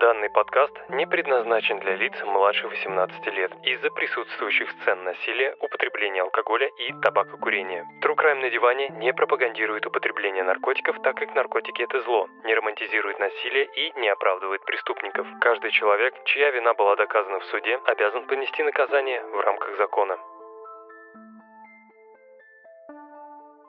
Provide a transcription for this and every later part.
Данный подкаст не предназначен для лиц младше 18 лет из-за присутствующих сцен насилия, употребления алкоголя и табакокурения. True Crime на диване не пропагандирует употребление наркотиков, так как наркотики это зло, не романтизирует насилие и не оправдывает преступников. Каждый человек, чья вина была доказана в суде, обязан понести наказание в рамках закона.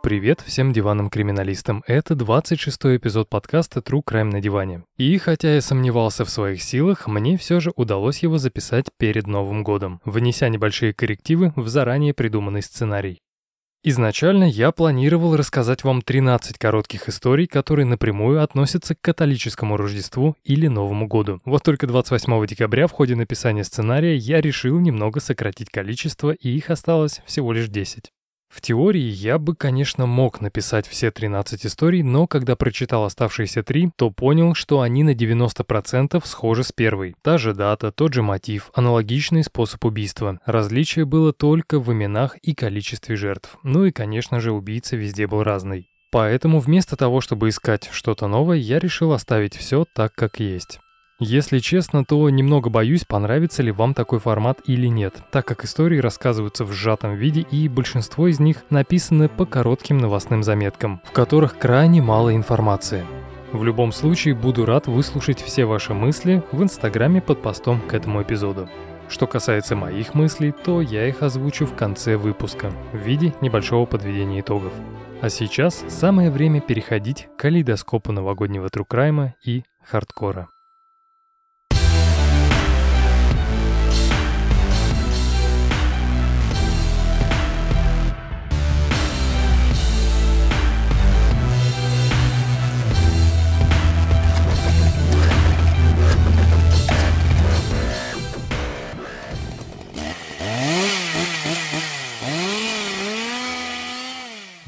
Привет всем диванным криминалистам. Это 26-й эпизод подкаста True Crime на диване. И хотя я сомневался в своих силах, мне все же удалось его записать перед Новым годом, внеся небольшие коррективы в заранее придуманный сценарий. Изначально я планировал рассказать вам 13 коротких историй, которые напрямую относятся к католическому Рождеству или Новому году. Вот только 28 декабря в ходе написания сценария я решил немного сократить количество, и их осталось всего лишь 10. В теории я бы, конечно, мог написать все 13 историй, но когда прочитал оставшиеся три, то понял, что они на 90% схожи с первой. Та же дата, тот же мотив, аналогичный способ убийства. Различие было только в именах и количестве жертв. Ну и, конечно же, убийца везде был разный. Поэтому вместо того, чтобы искать что-то новое, я решил оставить все так, как есть. Если честно, то немного боюсь, понравится ли вам такой формат или нет, так как истории рассказываются в сжатом виде и большинство из них написаны по коротким новостным заметкам, в которых крайне мало информации. В любом случае, буду рад выслушать все ваши мысли в инстаграме под постом к этому эпизоду. Что касается моих мыслей, то я их озвучу в конце выпуска в виде небольшого подведения итогов. А сейчас самое время переходить к калейдоскопу новогоднего трукрайма и хардкора.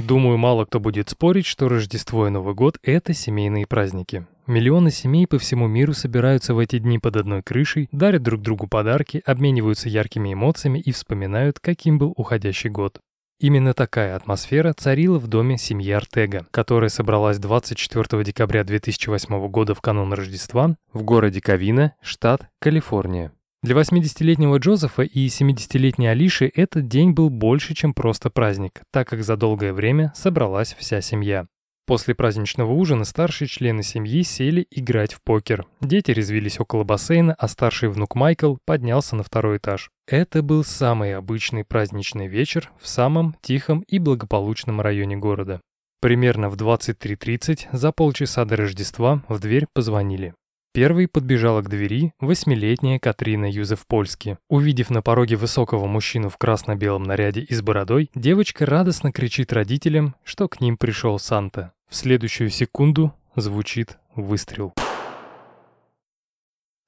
Думаю, мало кто будет спорить, что Рождество и Новый год – это семейные праздники. Миллионы семей по всему миру собираются в эти дни под одной крышей, дарят друг другу подарки, обмениваются яркими эмоциями и вспоминают, каким был уходящий год. Именно такая атмосфера царила в доме семьи Артега, которая собралась 24 декабря 2008 года в канун Рождества в городе Кавина, штат Калифорния. Для 80-летнего Джозефа и 70-летней Алиши этот день был больше, чем просто праздник, так как за долгое время собралась вся семья. После праздничного ужина старшие члены семьи сели играть в покер. Дети резвились около бассейна, а старший внук Майкл поднялся на второй этаж. Это был самый обычный праздничный вечер в самом тихом и благополучном районе города. Примерно в 23.30 за полчаса до Рождества в дверь позвонили. Первой подбежала к двери восьмилетняя Катрина Юзеф-Польски. Увидев на пороге высокого мужчину в красно-белом наряде и с бородой, девочка радостно кричит родителям, что к ним пришел Санта. В следующую секунду звучит выстрел.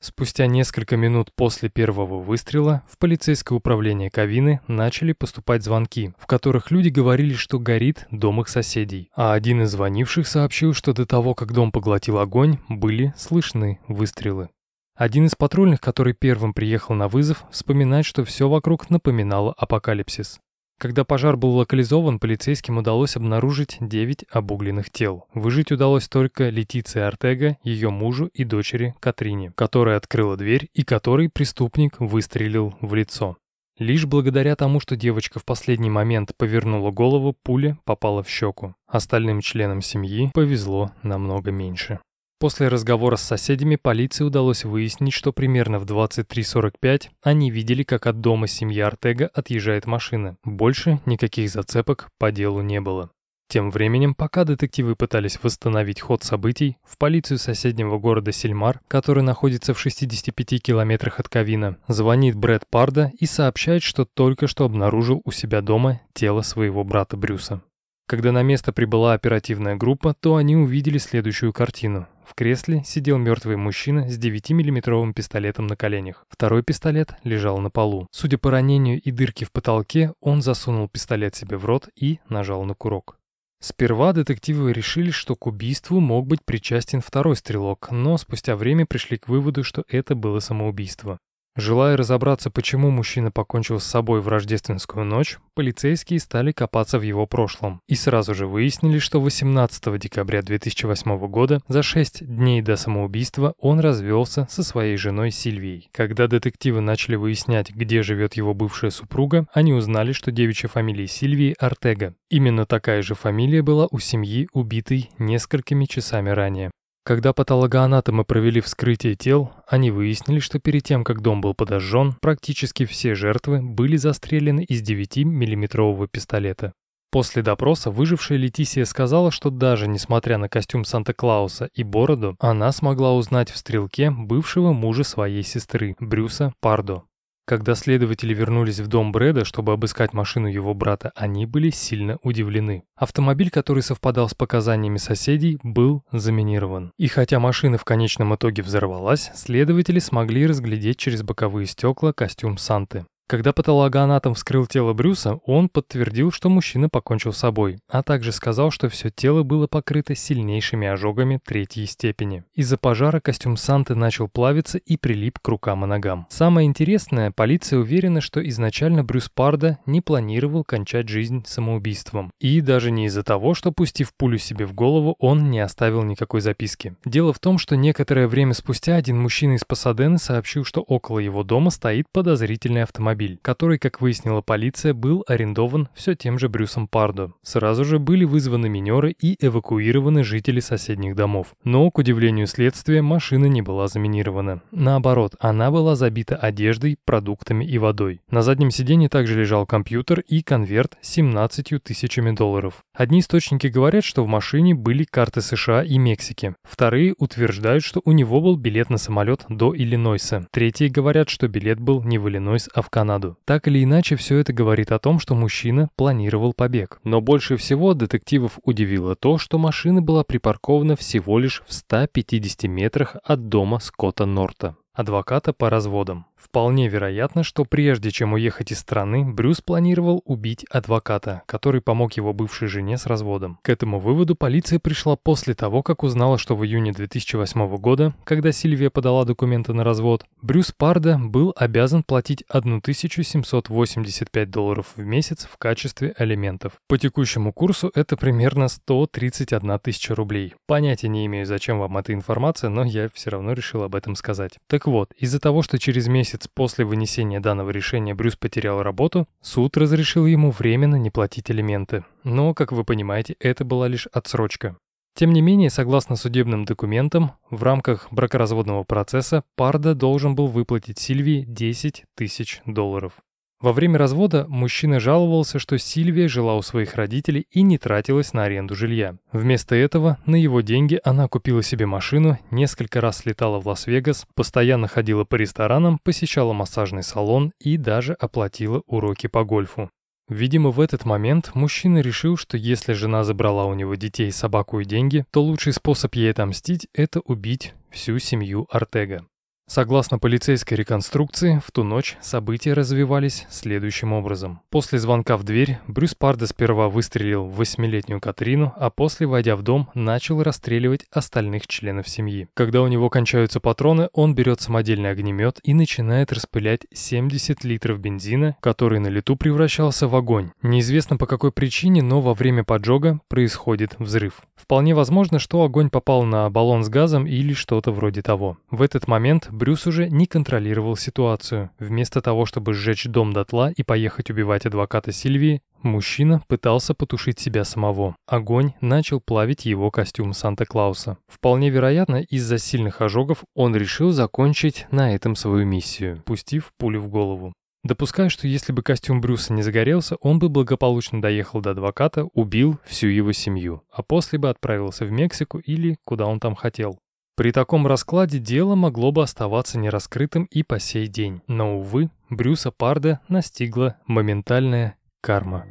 Спустя несколько минут после первого выстрела в полицейское управление Кавины начали поступать звонки, в которых люди говорили, что горит дом их соседей. А один из звонивших сообщил, что до того, как дом поглотил огонь, были слышны выстрелы. Один из патрульных, который первым приехал на вызов, вспоминает, что все вокруг напоминало апокалипсис. Когда пожар был локализован, полицейским удалось обнаружить 9 обугленных тел. Выжить удалось только Летиции Артега, ее мужу и дочери Катрине, которая открыла дверь и которой преступник выстрелил в лицо. Лишь благодаря тому, что девочка в последний момент повернула голову, пуля попала в щеку. Остальным членам семьи повезло намного меньше. После разговора с соседями полиции удалось выяснить, что примерно в 23.45 они видели, как от дома семьи Артега отъезжает машина. Больше никаких зацепок по делу не было. Тем временем, пока детективы пытались восстановить ход событий, в полицию соседнего города Сельмар, который находится в 65 километрах от Кавина, звонит Брэд Парда и сообщает, что только что обнаружил у себя дома тело своего брата Брюса. Когда на место прибыла оперативная группа, то они увидели следующую картину. В кресле сидел мертвый мужчина с 9-миллиметровым пистолетом на коленях. Второй пистолет лежал на полу. Судя по ранению и дырке в потолке, он засунул пистолет себе в рот и нажал на курок. Сперва детективы решили, что к убийству мог быть причастен второй стрелок, но спустя время пришли к выводу, что это было самоубийство. Желая разобраться, почему мужчина покончил с собой в рождественскую ночь, полицейские стали копаться в его прошлом и сразу же выяснили, что 18 декабря 2008 года, за 6 дней до самоубийства, он развелся со своей женой Сильвией. Когда детективы начали выяснять, где живет его бывшая супруга, они узнали, что девичья фамилия Сильвии Артега. Именно такая же фамилия была у семьи, убитой несколькими часами ранее. Когда патологоанатомы провели вскрытие тел, они выяснили, что перед тем, как дом был подожжен, практически все жертвы были застрелены из 9-миллиметрового пистолета. После допроса выжившая Летисия сказала, что даже несмотря на костюм Санта-Клауса и бороду, она смогла узнать в стрелке бывшего мужа своей сестры, Брюса Пардо. Когда следователи вернулись в дом Брэда, чтобы обыскать машину его брата, они были сильно удивлены. Автомобиль, который совпадал с показаниями соседей, был заминирован. И хотя машина в конечном итоге взорвалась, следователи смогли разглядеть через боковые стекла костюм Санты. Когда патологоанатом вскрыл тело Брюса, он подтвердил, что мужчина покончил с собой, а также сказал, что все тело было покрыто сильнейшими ожогами третьей степени. Из-за пожара костюм Санты начал плавиться и прилип к рукам и ногам. Самое интересное, полиция уверена, что изначально Брюс Парда не планировал кончать жизнь самоубийством. И даже не из-за того, что, пустив пулю себе в голову, он не оставил никакой записки. Дело в том, что некоторое время спустя один мужчина из Пасадены сообщил, что около его дома стоит подозрительный автомобиль автомобиль, который, как выяснила полиция, был арендован все тем же Брюсом Пардо. Сразу же были вызваны минеры и эвакуированы жители соседних домов. Но, к удивлению следствия, машина не была заминирована. Наоборот, она была забита одеждой, продуктами и водой. На заднем сиденье также лежал компьютер и конверт с 17 тысячами долларов. Одни источники говорят, что в машине были карты США и Мексики. Вторые утверждают, что у него был билет на самолет до Иллинойса. Третьи говорят, что билет был не в Иллинойс, а в Канаду. Канаду. Так или иначе, все это говорит о том, что мужчина планировал побег. Но больше всего детективов удивило то, что машина была припаркована всего лишь в 150 метрах от дома Скотта Норта адвоката по разводам. Вполне вероятно, что прежде чем уехать из страны, Брюс планировал убить адвоката, который помог его бывшей жене с разводом. К этому выводу полиция пришла после того, как узнала, что в июне 2008 года, когда Сильвия подала документы на развод, Брюс Парда был обязан платить 1785 долларов в месяц в качестве алиментов. По текущему курсу это примерно 131 тысяча рублей. Понятия не имею, зачем вам эта информация, но я все равно решил об этом сказать. Так вот, из-за того, что через месяц после вынесения данного решения Брюс потерял работу, суд разрешил ему временно не платить алименты. Но, как вы понимаете, это была лишь отсрочка. Тем не менее, согласно судебным документам, в рамках бракоразводного процесса Парда должен был выплатить Сильвии 10 тысяч долларов. Во время развода мужчина жаловался, что Сильвия жила у своих родителей и не тратилась на аренду жилья. Вместо этого на его деньги она купила себе машину, несколько раз летала в Лас-Вегас, постоянно ходила по ресторанам, посещала массажный салон и даже оплатила уроки по гольфу. Видимо, в этот момент мужчина решил, что если жена забрала у него детей, собаку и деньги, то лучший способ ей отомстить – это убить всю семью Артега. Согласно полицейской реконструкции, в ту ночь события развивались следующим образом. После звонка в дверь Брюс Пардо сперва выстрелил в восьмилетнюю Катрину, а после, войдя в дом, начал расстреливать остальных членов семьи. Когда у него кончаются патроны, он берет самодельный огнемет и начинает распылять 70 литров бензина, который на лету превращался в огонь. Неизвестно по какой причине, но во время поджога происходит взрыв. Вполне возможно, что огонь попал на баллон с газом или что-то вроде того. В этот момент Брюс уже не контролировал ситуацию. Вместо того, чтобы сжечь дом дотла и поехать убивать адвоката Сильвии, мужчина пытался потушить себя самого. Огонь начал плавить его костюм Санта-Клауса. Вполне вероятно, из-за сильных ожогов он решил закончить на этом свою миссию, пустив пулю в голову. Допускаю, что если бы костюм Брюса не загорелся, он бы благополучно доехал до адвоката, убил всю его семью, а после бы отправился в Мексику или куда он там хотел. При таком раскладе дело могло бы оставаться нераскрытым и по сей день. Но, увы, Брюса Парда настигла моментальная карма.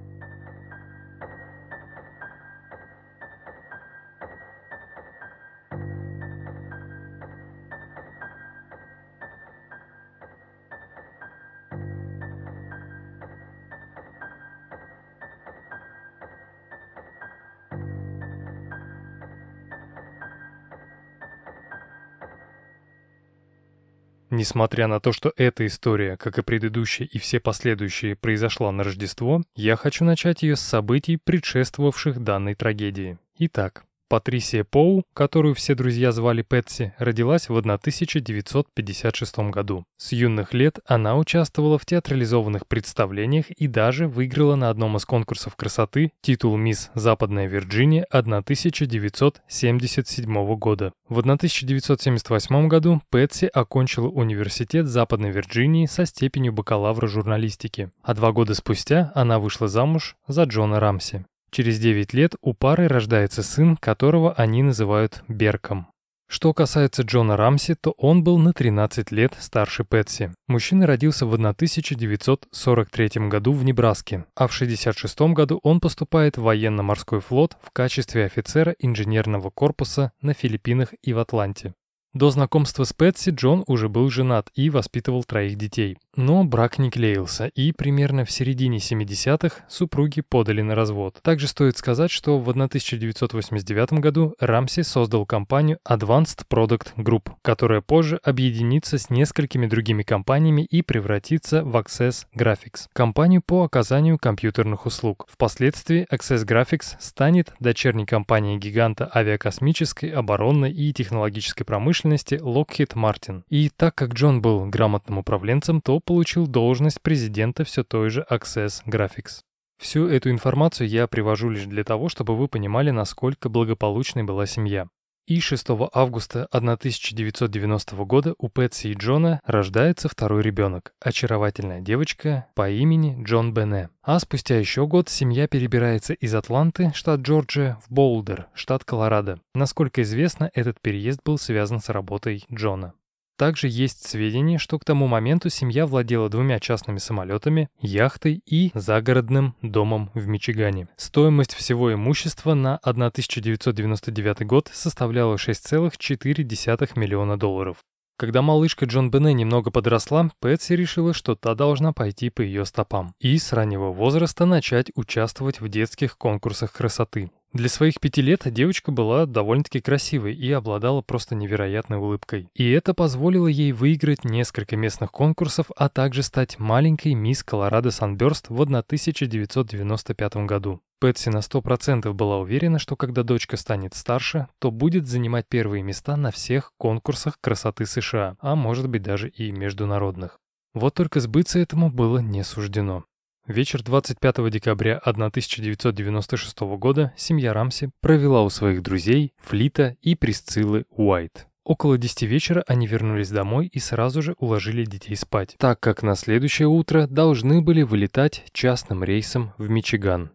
Несмотря на то, что эта история, как и предыдущая и все последующие, произошла на Рождество, я хочу начать ее с событий, предшествовавших данной трагедии. Итак, Патрисия Поу, которую все друзья звали Пэтси, родилась в 1956 году. С юных лет она участвовала в театрализованных представлениях и даже выиграла на одном из конкурсов красоты титул «Мисс Западная Вирджиния» 1977 года. В 1978 году Пэтси окончила университет Западной Вирджинии со степенью бакалавра журналистики, а два года спустя она вышла замуж за Джона Рамси. Через 9 лет у пары рождается сын, которого они называют Берком. Что касается Джона Рамси, то он был на 13 лет старше Пэтси. Мужчина родился в 1943 году в Небраске, а в 1966 году он поступает в военно-морской флот в качестве офицера инженерного корпуса на Филиппинах и в Атланте. До знакомства с Пэтси Джон уже был женат и воспитывал троих детей. Но брак не клеился, и примерно в середине 70-х супруги подали на развод. Также стоит сказать, что в 1989 году Рамси создал компанию Advanced Product Group, которая позже объединится с несколькими другими компаниями и превратится в Access Graphics, компанию по оказанию компьютерных услуг. Впоследствии Access Graphics станет дочерней компанией гиганта авиакосмической, оборонной и технологической промышленности промышленности Lockheed Martin. И так как Джон был грамотным управленцем, то получил должность президента все той же Access Graphics. Всю эту информацию я привожу лишь для того, чтобы вы понимали, насколько благополучной была семья. И 6 августа 1990 года у Пэтси и Джона рождается второй ребенок, очаровательная девочка по имени Джон Бене. А спустя еще год семья перебирается из Атланты, штат Джорджия, в Болдер, штат Колорадо. Насколько известно, этот переезд был связан с работой Джона. Также есть сведения, что к тому моменту семья владела двумя частными самолетами, яхтой и загородным домом в Мичигане. Стоимость всего имущества на 1999 год составляла 6,4 миллиона долларов. Когда малышка Джон Бене немного подросла, Пэтси решила, что та должна пойти по ее стопам и с раннего возраста начать участвовать в детских конкурсах красоты. Для своих пяти лет девочка была довольно-таки красивой и обладала просто невероятной улыбкой. И это позволило ей выиграть несколько местных конкурсов, а также стать маленькой мисс Колорадо Санберст в 1995 году. Пэтси на 100% была уверена, что когда дочка станет старше, то будет занимать первые места на всех конкурсах красоты США, а может быть даже и международных. Вот только сбыться этому было не суждено. Вечер 25 декабря 1996 года семья Рамси провела у своих друзей Флита и Присциллы Уайт. Около 10 вечера они вернулись домой и сразу же уложили детей спать, так как на следующее утро должны были вылетать частным рейсом в Мичиган.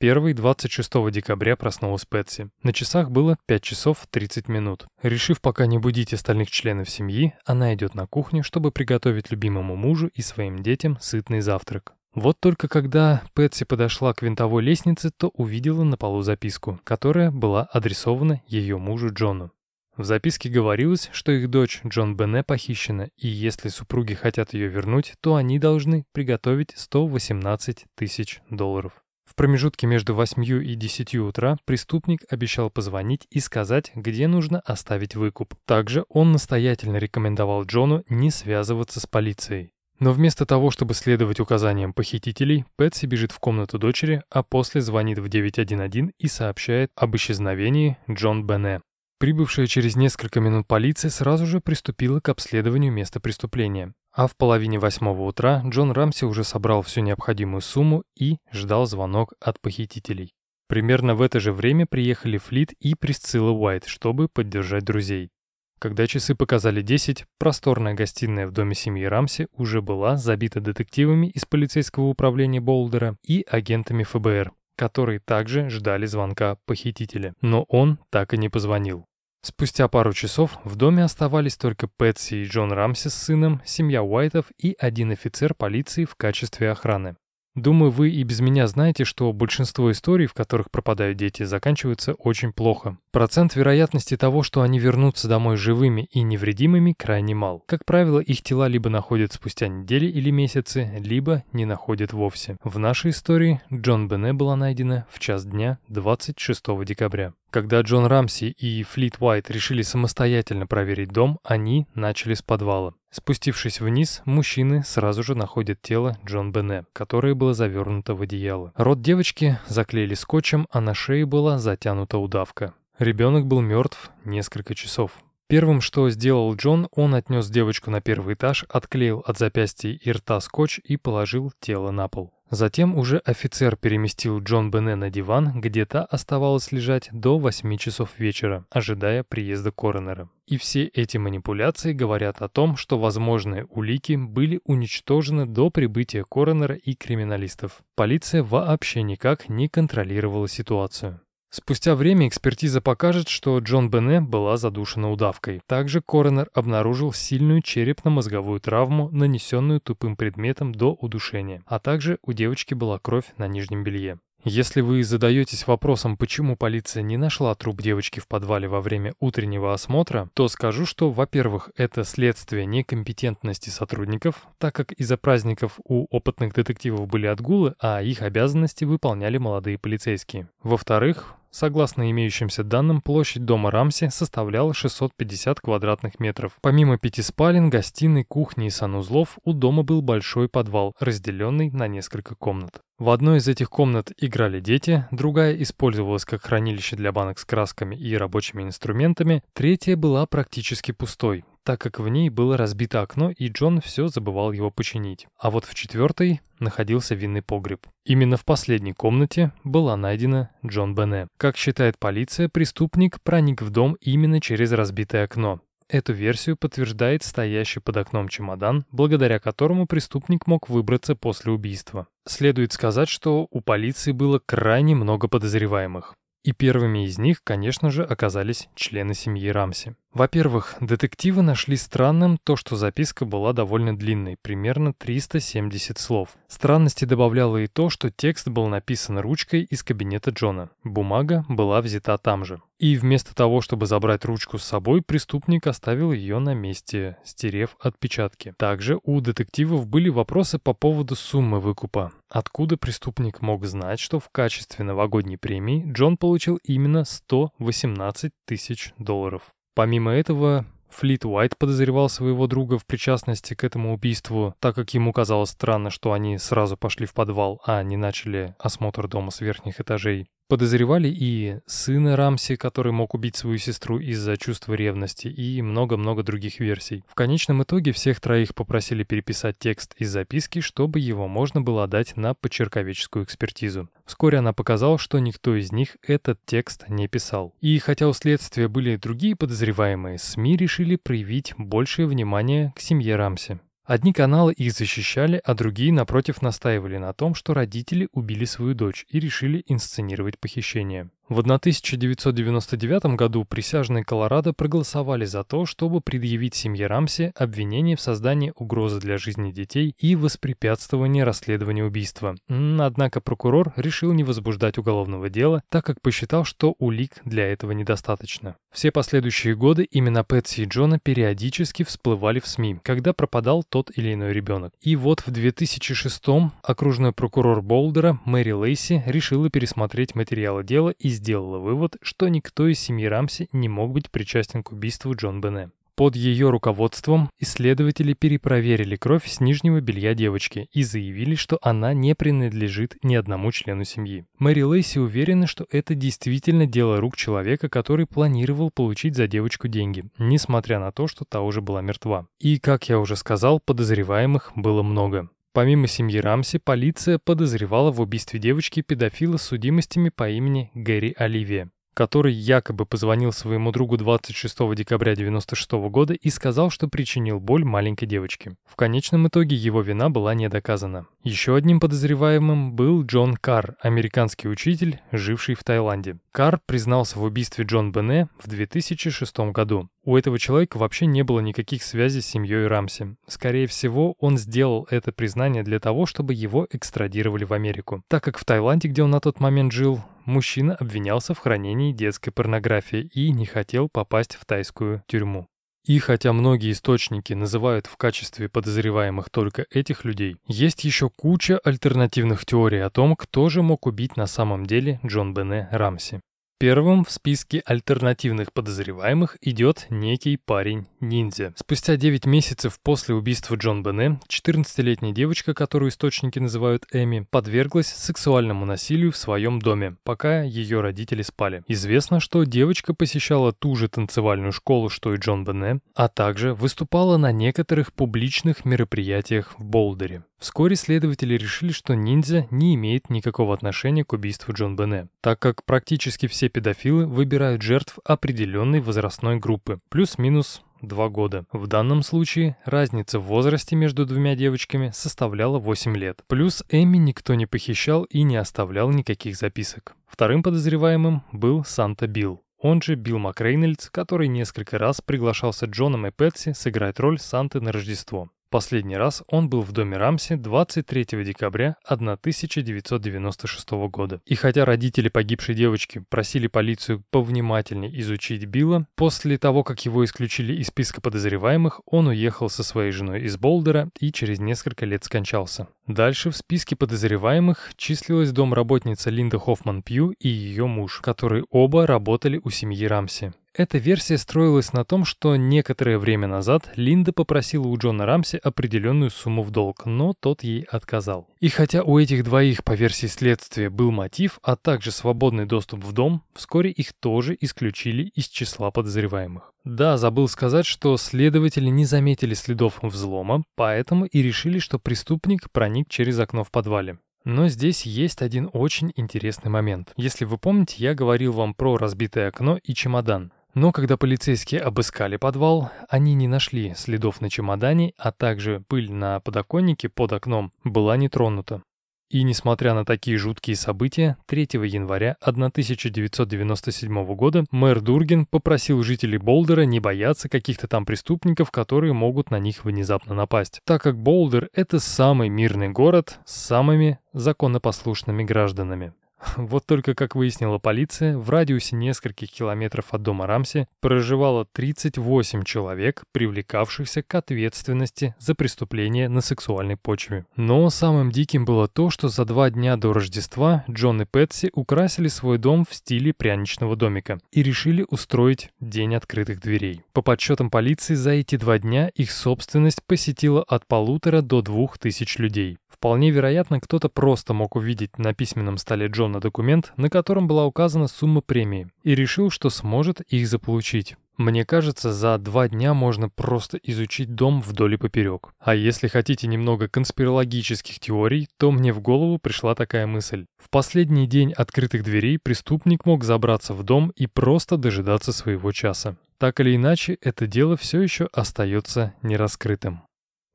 Первый 26 декабря проснулась Пэтси. На часах было 5 часов 30 минут. Решив пока не будить остальных членов семьи, она идет на кухню, чтобы приготовить любимому мужу и своим детям сытный завтрак. Вот только когда Пэтси подошла к винтовой лестнице, то увидела на полу записку, которая была адресована ее мужу Джону. В записке говорилось, что их дочь Джон Бене похищена, и если супруги хотят ее вернуть, то они должны приготовить 118 тысяч долларов. В промежутке между 8 и 10 утра преступник обещал позвонить и сказать, где нужно оставить выкуп. Также он настоятельно рекомендовал Джону не связываться с полицией. Но вместо того, чтобы следовать указаниям похитителей, Пэтси бежит в комнату дочери, а после звонит в 911 и сообщает об исчезновении Джон Бене. Прибывшая через несколько минут полиция сразу же приступила к обследованию места преступления. А в половине восьмого утра Джон Рамси уже собрал всю необходимую сумму и ждал звонок от похитителей. Примерно в это же время приехали Флит и Присцилла Уайт, чтобы поддержать друзей. Когда часы показали 10, просторная гостиная в доме семьи Рамси уже была забита детективами из полицейского управления Болдера и агентами ФБР, которые также ждали звонка похитителя. Но он так и не позвонил. Спустя пару часов в доме оставались только Пэтси и Джон Рамси с сыном, семья Уайтов и один офицер полиции в качестве охраны. Думаю, вы и без меня знаете, что большинство историй, в которых пропадают дети, заканчиваются очень плохо. Процент вероятности того, что они вернутся домой живыми и невредимыми, крайне мал. Как правило, их тела либо находят спустя недели или месяцы, либо не находят вовсе. В нашей истории Джон Бене была найдена в час дня 26 декабря. Когда Джон Рамси и Флит Уайт решили самостоятельно проверить дом, они начали с подвала. Спустившись вниз, мужчины сразу же находят тело Джон Бене, которое было завернуто в одеяло. Рот девочки заклеили скотчем, а на шее была затянута удавка. Ребенок был мертв несколько часов. Первым, что сделал Джон, он отнес девочку на первый этаж, отклеил от запястья и рта скотч и положил тело на пол. Затем уже офицер переместил Джон Бене на диван, где та оставалась лежать до 8 часов вечера, ожидая приезда коронера. И все эти манипуляции говорят о том, что возможные улики были уничтожены до прибытия коронера и криминалистов. Полиция вообще никак не контролировала ситуацию. Спустя время экспертиза покажет, что Джон Бене была задушена удавкой. Также коронер обнаружил сильную черепно-мозговую травму, нанесенную тупым предметом до удушения, а также у девочки была кровь на нижнем белье. Если вы задаетесь вопросом, почему полиция не нашла труп девочки в подвале во время утреннего осмотра, то скажу, что, во-первых, это следствие некомпетентности сотрудников, так как из-за праздников у опытных детективов были отгулы, а их обязанности выполняли молодые полицейские. Во-вторых, Согласно имеющимся данным, площадь дома Рамси составляла 650 квадратных метров. Помимо пяти спален, гостиной, кухни и санузлов, у дома был большой подвал, разделенный на несколько комнат. В одной из этих комнат играли дети, другая использовалась как хранилище для банок с красками и рабочими инструментами, третья была практически пустой, так как в ней было разбито окно, и Джон все забывал его починить. А вот в четвертой находился винный погреб. Именно в последней комнате была найдена Джон Бене. Как считает полиция, преступник проник в дом именно через разбитое окно. Эту версию подтверждает стоящий под окном чемодан, благодаря которому преступник мог выбраться после убийства. Следует сказать, что у полиции было крайне много подозреваемых. И первыми из них, конечно же, оказались члены семьи Рамси. Во-первых, детективы нашли странным то, что записка была довольно длинной, примерно 370 слов. Странности добавляло и то, что текст был написан ручкой из кабинета Джона. Бумага была взята там же. И вместо того, чтобы забрать ручку с собой, преступник оставил ее на месте, стерев отпечатки. Также у детективов были вопросы по поводу суммы выкупа. Откуда преступник мог знать, что в качестве новогодней премии Джон получил именно 118 тысяч долларов? Помимо этого, Флит Уайт подозревал своего друга в причастности к этому убийству, так как ему казалось странно, что они сразу пошли в подвал, а не начали осмотр дома с верхних этажей. Подозревали и сына Рамси, который мог убить свою сестру из-за чувства ревности, и много-много других версий. В конечном итоге всех троих попросили переписать текст из записки, чтобы его можно было отдать на почерковеческую экспертизу. Вскоре она показала, что никто из них этот текст не писал. И хотя у следствия были другие подозреваемые, СМИ решили проявить большее внимание к семье Рамси. Одни каналы их защищали, а другие, напротив, настаивали на том, что родители убили свою дочь и решили инсценировать похищение. В 1999 году присяжные Колорадо проголосовали за то, чтобы предъявить семье Рамси обвинение в создании угрозы для жизни детей и воспрепятствовании расследования убийства. Однако прокурор решил не возбуждать уголовного дела, так как посчитал, что улик для этого недостаточно. Все последующие годы имена Пэтси и Джона периодически всплывали в СМИ, когда пропадал тот или иной ребенок. И вот в 2006 окружной прокурор Болдера Мэри Лейси решила пересмотреть материалы дела и сделала вывод, что никто из семьи Рамси не мог быть причастен к убийству Джон Бене. Под ее руководством исследователи перепроверили кровь с нижнего белья девочки и заявили, что она не принадлежит ни одному члену семьи. Мэри Лейси уверена, что это действительно дело рук человека, который планировал получить за девочку деньги, несмотря на то, что та уже была мертва. И, как я уже сказал, подозреваемых было много. Помимо семьи Рамси, полиция подозревала в убийстве девочки педофила с судимостями по имени Гэри Оливия который якобы позвонил своему другу 26 декабря 1996 года и сказал, что причинил боль маленькой девочке. В конечном итоге его вина была не доказана. Еще одним подозреваемым был Джон Карр, американский учитель, живший в Таиланде. Карр признался в убийстве Джон Бене в 2006 году. У этого человека вообще не было никаких связей с семьей Рамси. Скорее всего, он сделал это признание для того, чтобы его экстрадировали в Америку. Так как в Таиланде, где он на тот момент жил, мужчина обвинялся в хранении детской порнографии и не хотел попасть в тайскую тюрьму. И хотя многие источники называют в качестве подозреваемых только этих людей, есть еще куча альтернативных теорий о том, кто же мог убить на самом деле Джон Бене Рамси. Первым в списке альтернативных подозреваемых идет некий парень-ниндзя. Спустя 9 месяцев после убийства Джон Бене, 14-летняя девочка, которую источники называют Эми, подверглась сексуальному насилию в своем доме, пока ее родители спали. Известно, что девочка посещала ту же танцевальную школу, что и Джон Бене, а также выступала на некоторых публичных мероприятиях в Болдере. Вскоре следователи решили, что ниндзя не имеет никакого отношения к убийству Джон Бене, так как практически все педофилы выбирают жертв определенной возрастной группы, плюс-минус два года. В данном случае разница в возрасте между двумя девочками составляла 8 лет. Плюс Эми никто не похищал и не оставлял никаких записок. Вторым подозреваемым был Санта Билл. Он же Билл МакРейнольдс, который несколько раз приглашался Джоном и Пэтси сыграть роль Санты на Рождество. Последний раз он был в доме Рамси 23 декабря 1996 года. И хотя родители погибшей девочки просили полицию повнимательнее изучить Билла, после того, как его исключили из списка подозреваемых, он уехал со своей женой из Болдера и через несколько лет скончался. Дальше в списке подозреваемых числилась домработница Линда Хоффман Пью и ее муж, которые оба работали у семьи Рамси. Эта версия строилась на том, что некоторое время назад Линда попросила у Джона Рамси определенную сумму в долг, но тот ей отказал. И хотя у этих двоих, по версии следствия, был мотив, а также свободный доступ в дом, вскоре их тоже исключили из числа подозреваемых. Да, забыл сказать, что следователи не заметили следов взлома, поэтому и решили, что преступник проник через окно в подвале. Но здесь есть один очень интересный момент. Если вы помните, я говорил вам про разбитое окно и чемодан. Но когда полицейские обыскали подвал, они не нашли следов на чемодане, а также пыль на подоконнике под окном была не тронута. И несмотря на такие жуткие события, 3 января 1997 года мэр Дурген попросил жителей Болдера не бояться каких-то там преступников, которые могут на них внезапно напасть, так как Болдер — это самый мирный город с самыми законопослушными гражданами. Вот только, как выяснила полиция, в радиусе нескольких километров от дома Рамси проживало 38 человек, привлекавшихся к ответственности за преступление на сексуальной почве. Но самым диким было то, что за два дня до Рождества Джон и Пэтси украсили свой дом в стиле пряничного домика и решили устроить День открытых дверей. По подсчетам полиции, за эти два дня их собственность посетила от полутора до двух тысяч людей. Вполне вероятно, кто-то просто мог увидеть на письменном столе Джона документ, на котором была указана сумма премии, и решил, что сможет их заполучить. Мне кажется, за два дня можно просто изучить дом вдоль и поперек. А если хотите немного конспирологических теорий, то мне в голову пришла такая мысль. В последний день открытых дверей преступник мог забраться в дом и просто дожидаться своего часа. Так или иначе, это дело все еще остается нераскрытым.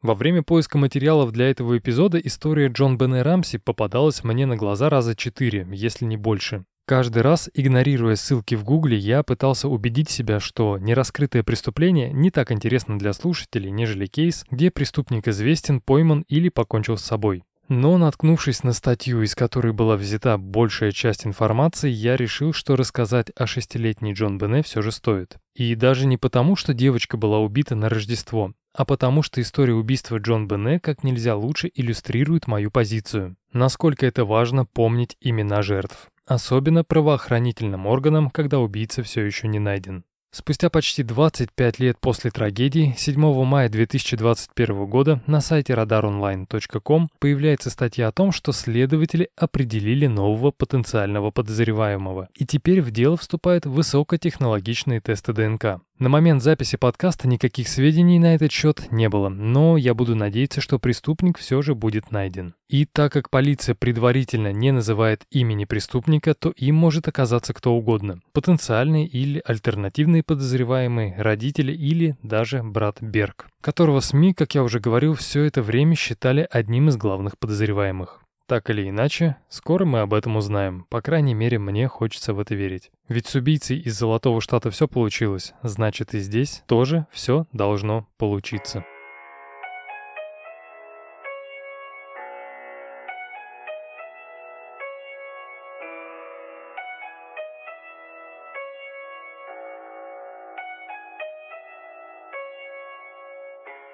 Во время поиска материалов для этого эпизода история Джон Бене Рамси попадалась мне на глаза раза четыре, если не больше. Каждый раз, игнорируя ссылки в гугле, я пытался убедить себя, что нераскрытое преступление не так интересно для слушателей, нежели кейс, где преступник известен, пойман или покончил с собой. Но, наткнувшись на статью, из которой была взята большая часть информации, я решил, что рассказать о шестилетней Джон Бене все же стоит. И даже не потому, что девочка была убита на Рождество а потому что история убийства Джон Бене как нельзя лучше иллюстрирует мою позицию. Насколько это важно помнить имена жертв. Особенно правоохранительным органам, когда убийца все еще не найден. Спустя почти 25 лет после трагедии, 7 мая 2021 года на сайте radaronline.com появляется статья о том, что следователи определили нового потенциального подозреваемого, и теперь в дело вступают высокотехнологичные тесты ДНК. На момент записи подкаста никаких сведений на этот счет не было, но я буду надеяться, что преступник все же будет найден. И так как полиция предварительно не называет имени преступника, то им может оказаться кто угодно. Потенциальные или альтернативные подозреваемые, родители или даже брат Берг, которого СМИ, как я уже говорил, все это время считали одним из главных подозреваемых. Так или иначе, скоро мы об этом узнаем. По крайней мере, мне хочется в это верить. Ведь с убийцей из Золотого Штата все получилось, значит и здесь тоже все должно получиться.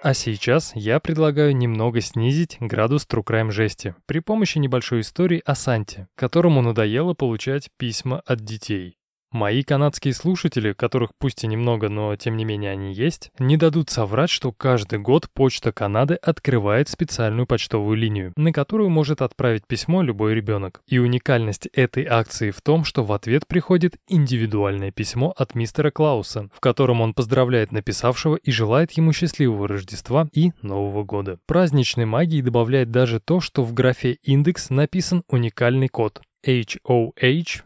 А сейчас я предлагаю немного снизить градус True Crime жести при помощи небольшой истории о Санте, которому надоело получать письма от детей. Мои канадские слушатели, которых пусть и немного, но тем не менее они есть, не дадут соврать, что каждый год Почта Канады открывает специальную почтовую линию, на которую может отправить письмо любой ребенок. И уникальность этой акции в том, что в ответ приходит индивидуальное письмо от мистера Клауса, в котором он поздравляет написавшего и желает ему счастливого Рождества и Нового года. Праздничной магии добавляет даже то, что в графе «Индекс» написан уникальный код HOH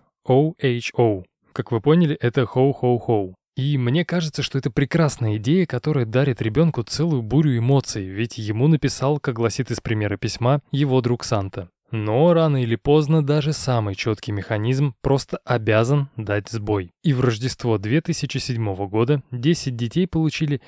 как вы поняли, это хоу-хоу-хоу. И мне кажется, что это прекрасная идея, которая дарит ребенку целую бурю эмоций, ведь ему написал, как гласит из примера письма, его друг Санта. Но рано или поздно даже самый четкий механизм просто обязан дать сбой. И в Рождество 2007 года 10 детей получили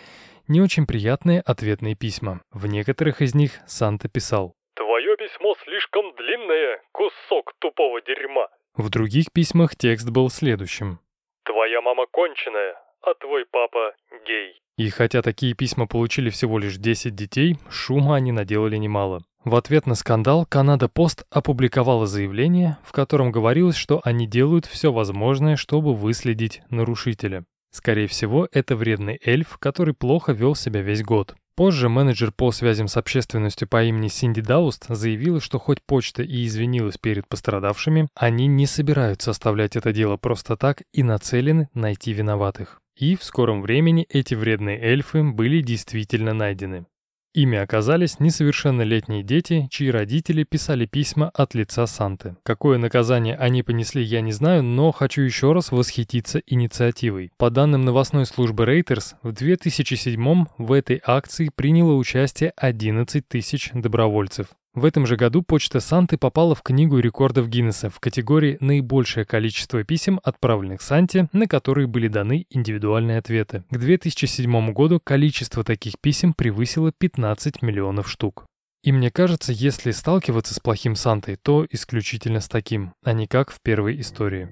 не очень приятные ответные письма. В некоторых из них Санта писал «Твое письмо слишком длинное, кусок тупого дерьма. В других письмах текст был следующим. «Твоя мама конченая, а твой папа гей». И хотя такие письма получили всего лишь 10 детей, шума они наделали немало. В ответ на скандал Канада Пост опубликовала заявление, в котором говорилось, что они делают все возможное, чтобы выследить нарушителя. Скорее всего, это вредный эльф, который плохо вел себя весь год. Позже менеджер по связям с общественностью по имени Синди Дауст заявила, что хоть почта и извинилась перед пострадавшими, они не собираются оставлять это дело просто так и нацелены найти виноватых. И в скором времени эти вредные эльфы были действительно найдены. Ими оказались несовершеннолетние дети, чьи родители писали письма от лица Санты. Какое наказание они понесли, я не знаю, но хочу еще раз восхититься инициативой. По данным новостной службы Reuters, в 2007 в этой акции приняло участие 11 тысяч добровольцев. В этом же году почта Санты попала в книгу рекордов Гиннесса в категории «Наибольшее количество писем, отправленных Санте, на которые были даны индивидуальные ответы». К 2007 году количество таких писем превысило 15 миллионов штук. И мне кажется, если сталкиваться с плохим Сантой, то исключительно с таким, а не как в первой истории.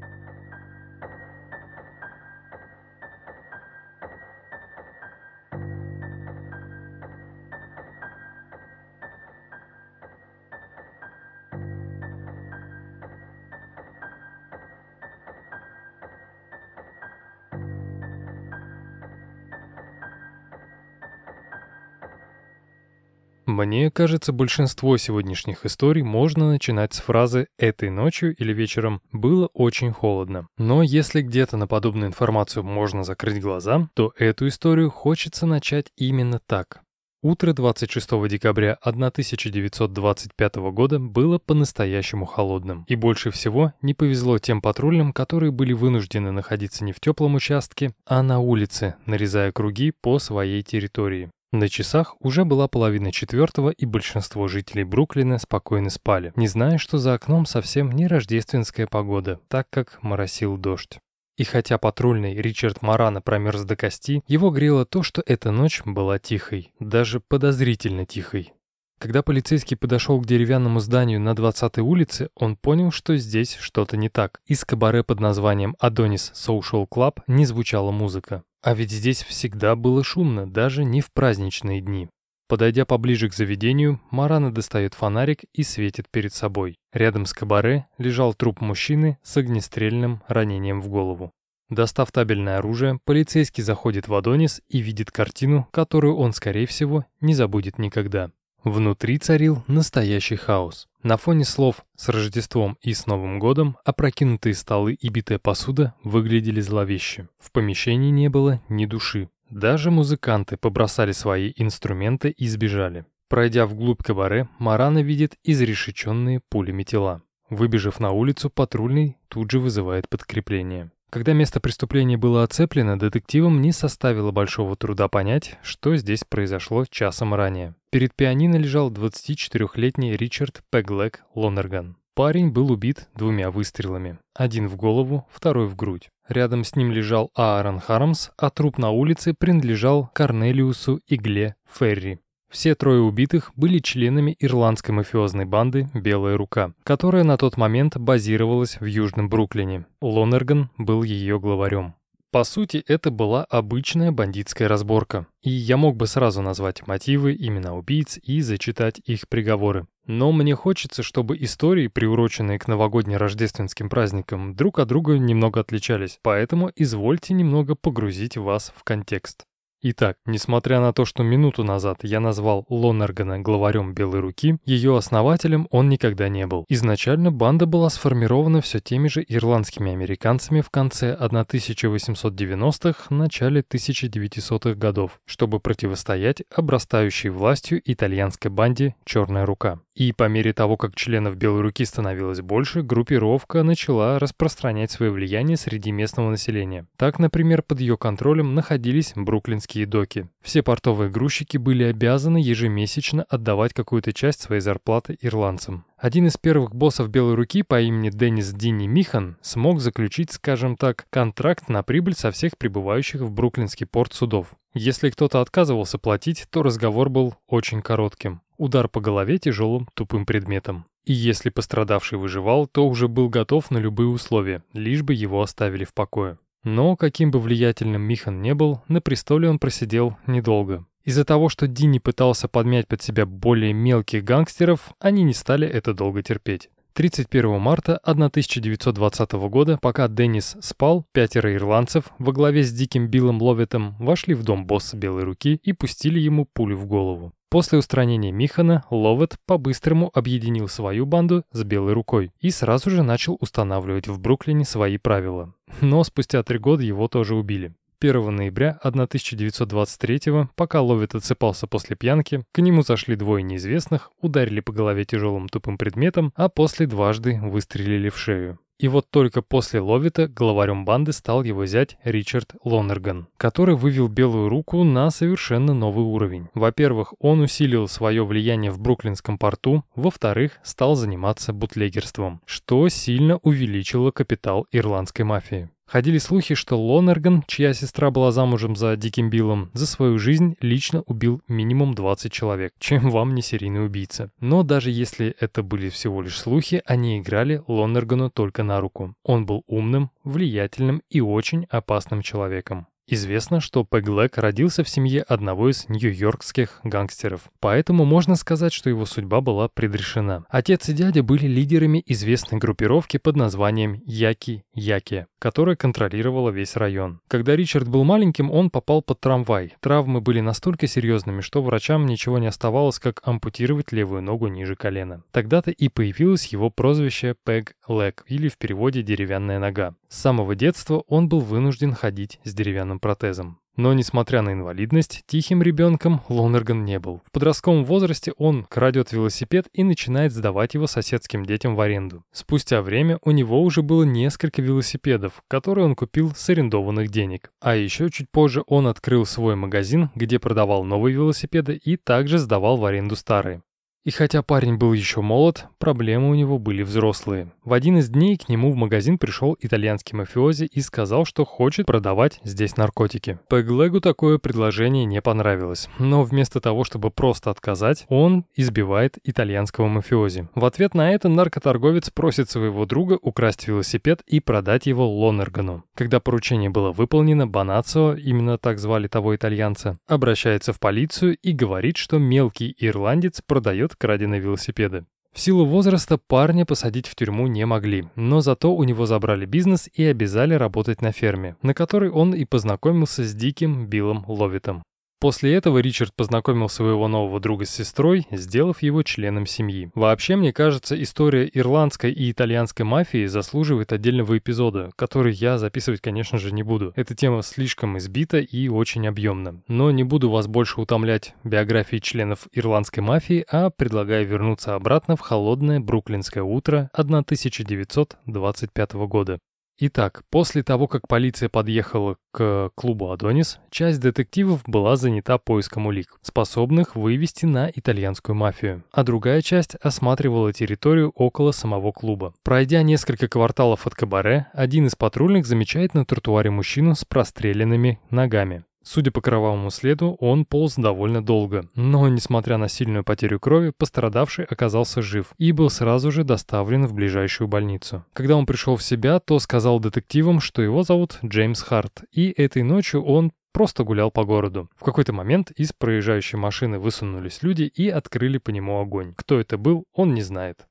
Мне кажется, большинство сегодняшних историй можно начинать с фразы «этой ночью или вечером было очень холодно». Но если где-то на подобную информацию можно закрыть глаза, то эту историю хочется начать именно так. Утро 26 декабря 1925 года было по-настоящему холодным. И больше всего не повезло тем патрульным, которые были вынуждены находиться не в теплом участке, а на улице, нарезая круги по своей территории. На часах уже была половина четвертого, и большинство жителей Бруклина спокойно спали, не зная, что за окном совсем не рождественская погода, так как моросил дождь. И хотя патрульный Ричард Марана промерз до кости, его грело то, что эта ночь была тихой, даже подозрительно тихой. Когда полицейский подошел к деревянному зданию на 20-й улице, он понял, что здесь что-то не так. Из кабаре под названием «Адонис Social Club» не звучала музыка. А ведь здесь всегда было шумно, даже не в праздничные дни. Подойдя поближе к заведению, Марана достает фонарик и светит перед собой. Рядом с кабаре лежал труп мужчины с огнестрельным ранением в голову. Достав табельное оружие, полицейский заходит в Адонис и видит картину, которую он, скорее всего, не забудет никогда. Внутри царил настоящий хаос. На фоне слов «с Рождеством» и «с Новым годом» опрокинутые столы и битая посуда выглядели зловеще. В помещении не было ни души. Даже музыканты побросали свои инструменты и сбежали. Пройдя вглубь кабаре, Марана видит изрешеченные пулями тела. Выбежав на улицу, патрульный тут же вызывает подкрепление. Когда место преступления было оцеплено, детективам не составило большого труда понять, что здесь произошло часом ранее. Перед пианино лежал 24-летний Ричард Пеглек Лонерган. Парень был убит двумя выстрелами. Один в голову, второй в грудь. Рядом с ним лежал Аарон Хармс, а труп на улице принадлежал Корнелиусу Игле Ферри. Все трое убитых были членами ирландской мафиозной банды «Белая рука», которая на тот момент базировалась в Южном Бруклине. Лонерган был ее главарем. По сути, это была обычная бандитская разборка. И я мог бы сразу назвать мотивы, имена убийц и зачитать их приговоры. Но мне хочется, чтобы истории, приуроченные к новогодне-рождественским праздникам, друг от друга немного отличались. Поэтому извольте немного погрузить вас в контекст. Итак, несмотря на то, что минуту назад я назвал Лонергана главарем Белой Руки, ее основателем он никогда не был. Изначально банда была сформирована все теми же ирландскими американцами в конце 1890-х, начале 1900-х годов, чтобы противостоять обрастающей властью итальянской банде «Черная рука». И по мере того, как членов Белой Руки становилось больше, группировка начала распространять свое влияние среди местного населения. Так, например, под ее контролем находились бруклинские доки. Все портовые грузчики были обязаны ежемесячно отдавать какую-то часть своей зарплаты ирландцам. Один из первых боссов Белой Руки по имени Деннис Динни Михан смог заключить, скажем так, контракт на прибыль со всех прибывающих в Бруклинский порт судов. Если кто-то отказывался платить, то разговор был очень коротким. Удар по голове тяжелым тупым предметом. И если пострадавший выживал, то уже был готов на любые условия, лишь бы его оставили в покое. Но, каким бы влиятельным Михан не был, на престоле он просидел недолго. Из-за того, что Дини пытался подмять под себя более мелких гангстеров, они не стали это долго терпеть. 31 марта 1920 года, пока Деннис спал, пятеро ирландцев во главе с Диким Биллом Ловитом вошли в дом босса Белой Руки и пустили ему пулю в голову. После устранения Михана, Ловет по-быстрому объединил свою банду с Белой Рукой и сразу же начал устанавливать в Бруклине свои правила. Но спустя три года его тоже убили. 1 ноября 1923 пока Ловит отсыпался после пьянки, к нему зашли двое неизвестных, ударили по голове тяжелым тупым предметом, а после дважды выстрелили в шею. И вот только после Ловита главарем банды стал его зять Ричард Лонерган, который вывел Белую Руку на совершенно новый уровень. Во-первых, он усилил свое влияние в Бруклинском порту, во-вторых, стал заниматься бутлегерством, что сильно увеличило капитал ирландской мафии. Ходили слухи, что Лонерган, чья сестра была замужем за Диким Биллом, за свою жизнь лично убил минимум 20 человек, чем вам не серийный убийца. Но даже если это были всего лишь слухи, они играли Лонергану только на руку. Он был умным, влиятельным и очень опасным человеком. Известно, что Пеглэк родился в семье одного из нью-йоркских гангстеров, поэтому можно сказать, что его судьба была предрешена. Отец и дядя были лидерами известной группировки под названием Яки-Яки, которая контролировала весь район. Когда Ричард был маленьким, он попал под трамвай. Травмы были настолько серьезными, что врачам ничего не оставалось, как ампутировать левую ногу ниже колена. Тогда-то и появилось его прозвище Пег Лэг, или в переводе «деревянная нога». С самого детства он был вынужден ходить с деревянным протезом. Но, несмотря на инвалидность, тихим ребенком Лонерган не был. В подростковом возрасте он крадет велосипед и начинает сдавать его соседским детям в аренду. Спустя время у него уже было несколько велосипедов, которые он купил с арендованных денег. А еще чуть позже он открыл свой магазин, где продавал новые велосипеды и также сдавал в аренду старые. И хотя парень был еще молод, проблемы у него были взрослые. В один из дней к нему в магазин пришел итальянский мафиози и сказал, что хочет продавать здесь наркотики. Пеглегу такое предложение не понравилось, но вместо того, чтобы просто отказать, он избивает итальянского мафиози. В ответ на это наркоторговец просит своего друга украсть велосипед и продать его Лонергану. Когда поручение было выполнено, Банацио, именно так звали того итальянца, обращается в полицию и говорит, что мелкий ирландец продает продает краденые велосипеды. В силу возраста парня посадить в тюрьму не могли, но зато у него забрали бизнес и обязали работать на ферме, на которой он и познакомился с диким Биллом Ловитом. После этого Ричард познакомил своего нового друга с сестрой, сделав его членом семьи. Вообще, мне кажется, история ирландской и итальянской мафии заслуживает отдельного эпизода, который я записывать, конечно же, не буду. Эта тема слишком избита и очень объемна. Но не буду вас больше утомлять биографией членов ирландской мафии, а предлагаю вернуться обратно в холодное бруклинское утро 1925 года. Итак, после того, как полиция подъехала к клубу «Адонис», часть детективов была занята поиском улик, способных вывести на итальянскую мафию, а другая часть осматривала территорию около самого клуба. Пройдя несколько кварталов от кабаре, один из патрульных замечает на тротуаре мужчину с простреленными ногами. Судя по кровавому следу, он полз довольно долго, но, несмотря на сильную потерю крови, пострадавший оказался жив и был сразу же доставлен в ближайшую больницу. Когда он пришел в себя, то сказал детективам, что его зовут Джеймс Харт, и этой ночью он просто гулял по городу. В какой-то момент из проезжающей машины высунулись люди и открыли по нему огонь. Кто это был, он не знает.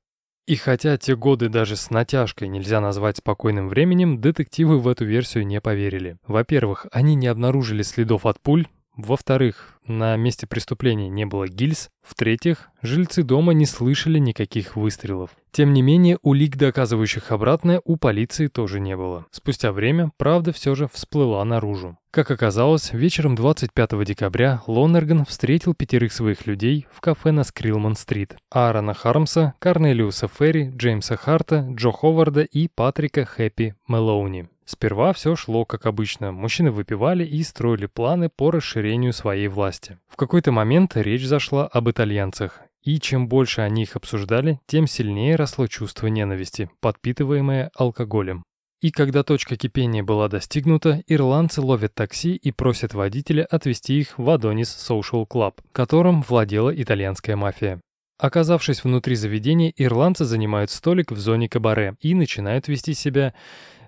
И хотя те годы даже с натяжкой нельзя назвать спокойным временем, детективы в эту версию не поверили. Во-первых, они не обнаружили следов от пуль, во-вторых, на месте преступления не было гильз. В-третьих, жильцы дома не слышали никаких выстрелов. Тем не менее, улик, доказывающих обратное, у полиции тоже не было. Спустя время правда все же всплыла наружу. Как оказалось, вечером 25 декабря Лоннерган встретил пятерых своих людей в кафе на Скрилман-стрит. Аарона Хармса, Корнелиуса Ферри, Джеймса Харта, Джо Ховарда и Патрика Хэппи Мэлоуни. Сперва все шло как обычно. Мужчины выпивали и строили планы по расширению своей власти. В какой-то момент речь зашла об итальянцах. И чем больше они их обсуждали, тем сильнее росло чувство ненависти, подпитываемое алкоголем. И когда точка кипения была достигнута, ирландцы ловят такси и просят водителя отвезти их в Адонис Social Club, которым владела итальянская мафия. Оказавшись внутри заведения, ирландцы занимают столик в зоне кабаре и начинают вести себя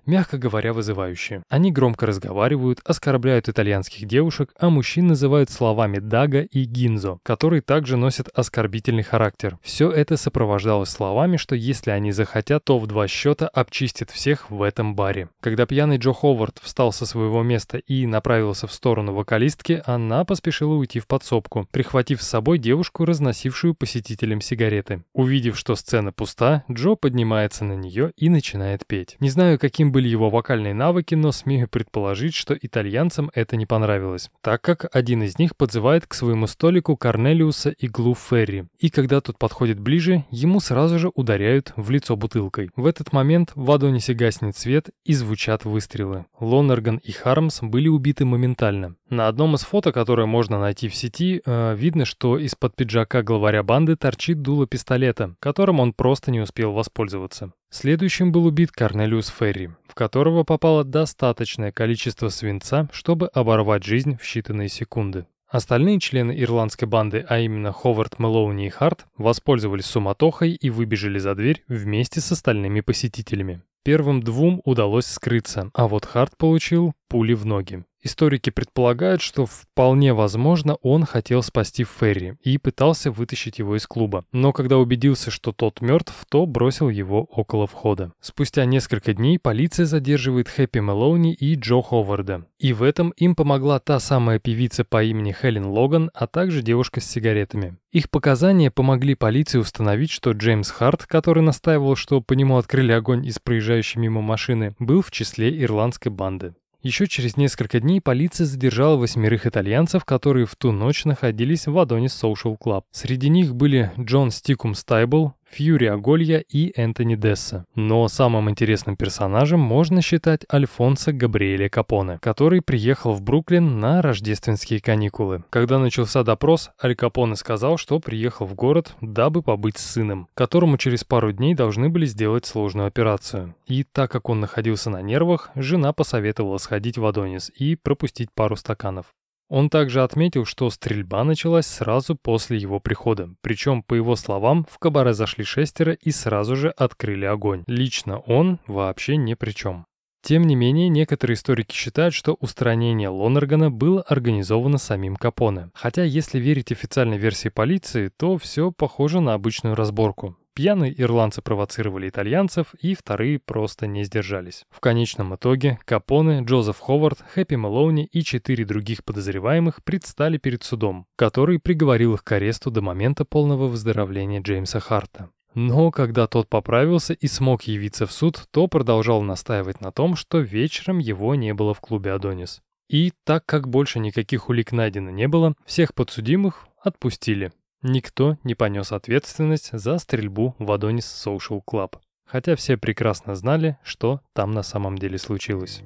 мягко говоря, вызывающие. Они громко разговаривают, оскорбляют итальянских девушек, а мужчин называют словами «дага» и «гинзо», которые также носят оскорбительный характер. Все это сопровождалось словами, что если они захотят, то в два счета обчистят всех в этом баре. Когда пьяный Джо Ховард встал со своего места и направился в сторону вокалистки, она поспешила уйти в подсобку, прихватив с собой девушку, разносившую посетителям сигареты. Увидев, что сцена пуста, Джо поднимается на нее и начинает петь. Не знаю, каким были его вокальные навыки, но смею предположить, что итальянцам это не понравилось, так как один из них подзывает к своему столику Корнелиуса и Глу Ферри, и когда тот подходит ближе, ему сразу же ударяют в лицо бутылкой. В этот момент в Адонисе гаснет свет и звучат выстрелы. Лонерган и Хармс были убиты моментально. На одном из фото, которое можно найти в сети, э, видно, что из-под пиджака главаря банды торчит дуло пистолета, которым он просто не успел воспользоваться. Следующим был убит Корнелиус Ферри, в которого попало достаточное количество свинца, чтобы оборвать жизнь в считанные секунды. Остальные члены ирландской банды, а именно Ховард, Мэлоуни и Харт, воспользовались суматохой и выбежали за дверь вместе с остальными посетителями. Первым двум удалось скрыться, а вот Харт получил пули в ноги. Историки предполагают, что вполне возможно он хотел спасти Ферри и пытался вытащить его из клуба, но когда убедился, что тот мертв, то бросил его около входа. Спустя несколько дней полиция задерживает Хэппи Мелоуни и Джо Ховарда. И в этом им помогла та самая певица по имени Хелен Логан, а также девушка с сигаретами. Их показания помогли полиции установить, что Джеймс Харт, который настаивал, что по нему открыли огонь из проезжающей мимо машины, был в числе ирландской банды. Еще через несколько дней полиция задержала восьмерых итальянцев, которые в ту ночь находились в Адонис Social Club. Среди них были Джон Стикум Стайбл, Фьюри Аголья и Энтони Десса. Но самым интересным персонажем можно считать Альфонсо Габриэля Капоне, который приехал в Бруклин на рождественские каникулы. Когда начался допрос, Аль Капоне сказал, что приехал в город, дабы побыть с сыном, которому через пару дней должны были сделать сложную операцию. И так как он находился на нервах, жена посоветовала сходить в Адонис и пропустить пару стаканов. Он также отметил, что стрельба началась сразу после его прихода. Причем, по его словам, в кабаре зашли шестеро и сразу же открыли огонь. Лично он вообще ни при чем. Тем не менее, некоторые историки считают, что устранение Лонергана было организовано самим Капоне. Хотя, если верить официальной версии полиции, то все похоже на обычную разборку. Пьяные ирландцы провоцировали итальянцев, и вторые просто не сдержались. В конечном итоге Капоне, Джозеф Ховард, Хэппи Мэлоуни и четыре других подозреваемых предстали перед судом, который приговорил их к аресту до момента полного выздоровления Джеймса Харта. Но когда тот поправился и смог явиться в суд, то продолжал настаивать на том, что вечером его не было в клубе «Адонис». И так как больше никаких улик найдено не было, всех подсудимых отпустили. Никто не понес ответственность за стрельбу в Адонис Social Club, хотя все прекрасно знали, что там на самом деле случилось.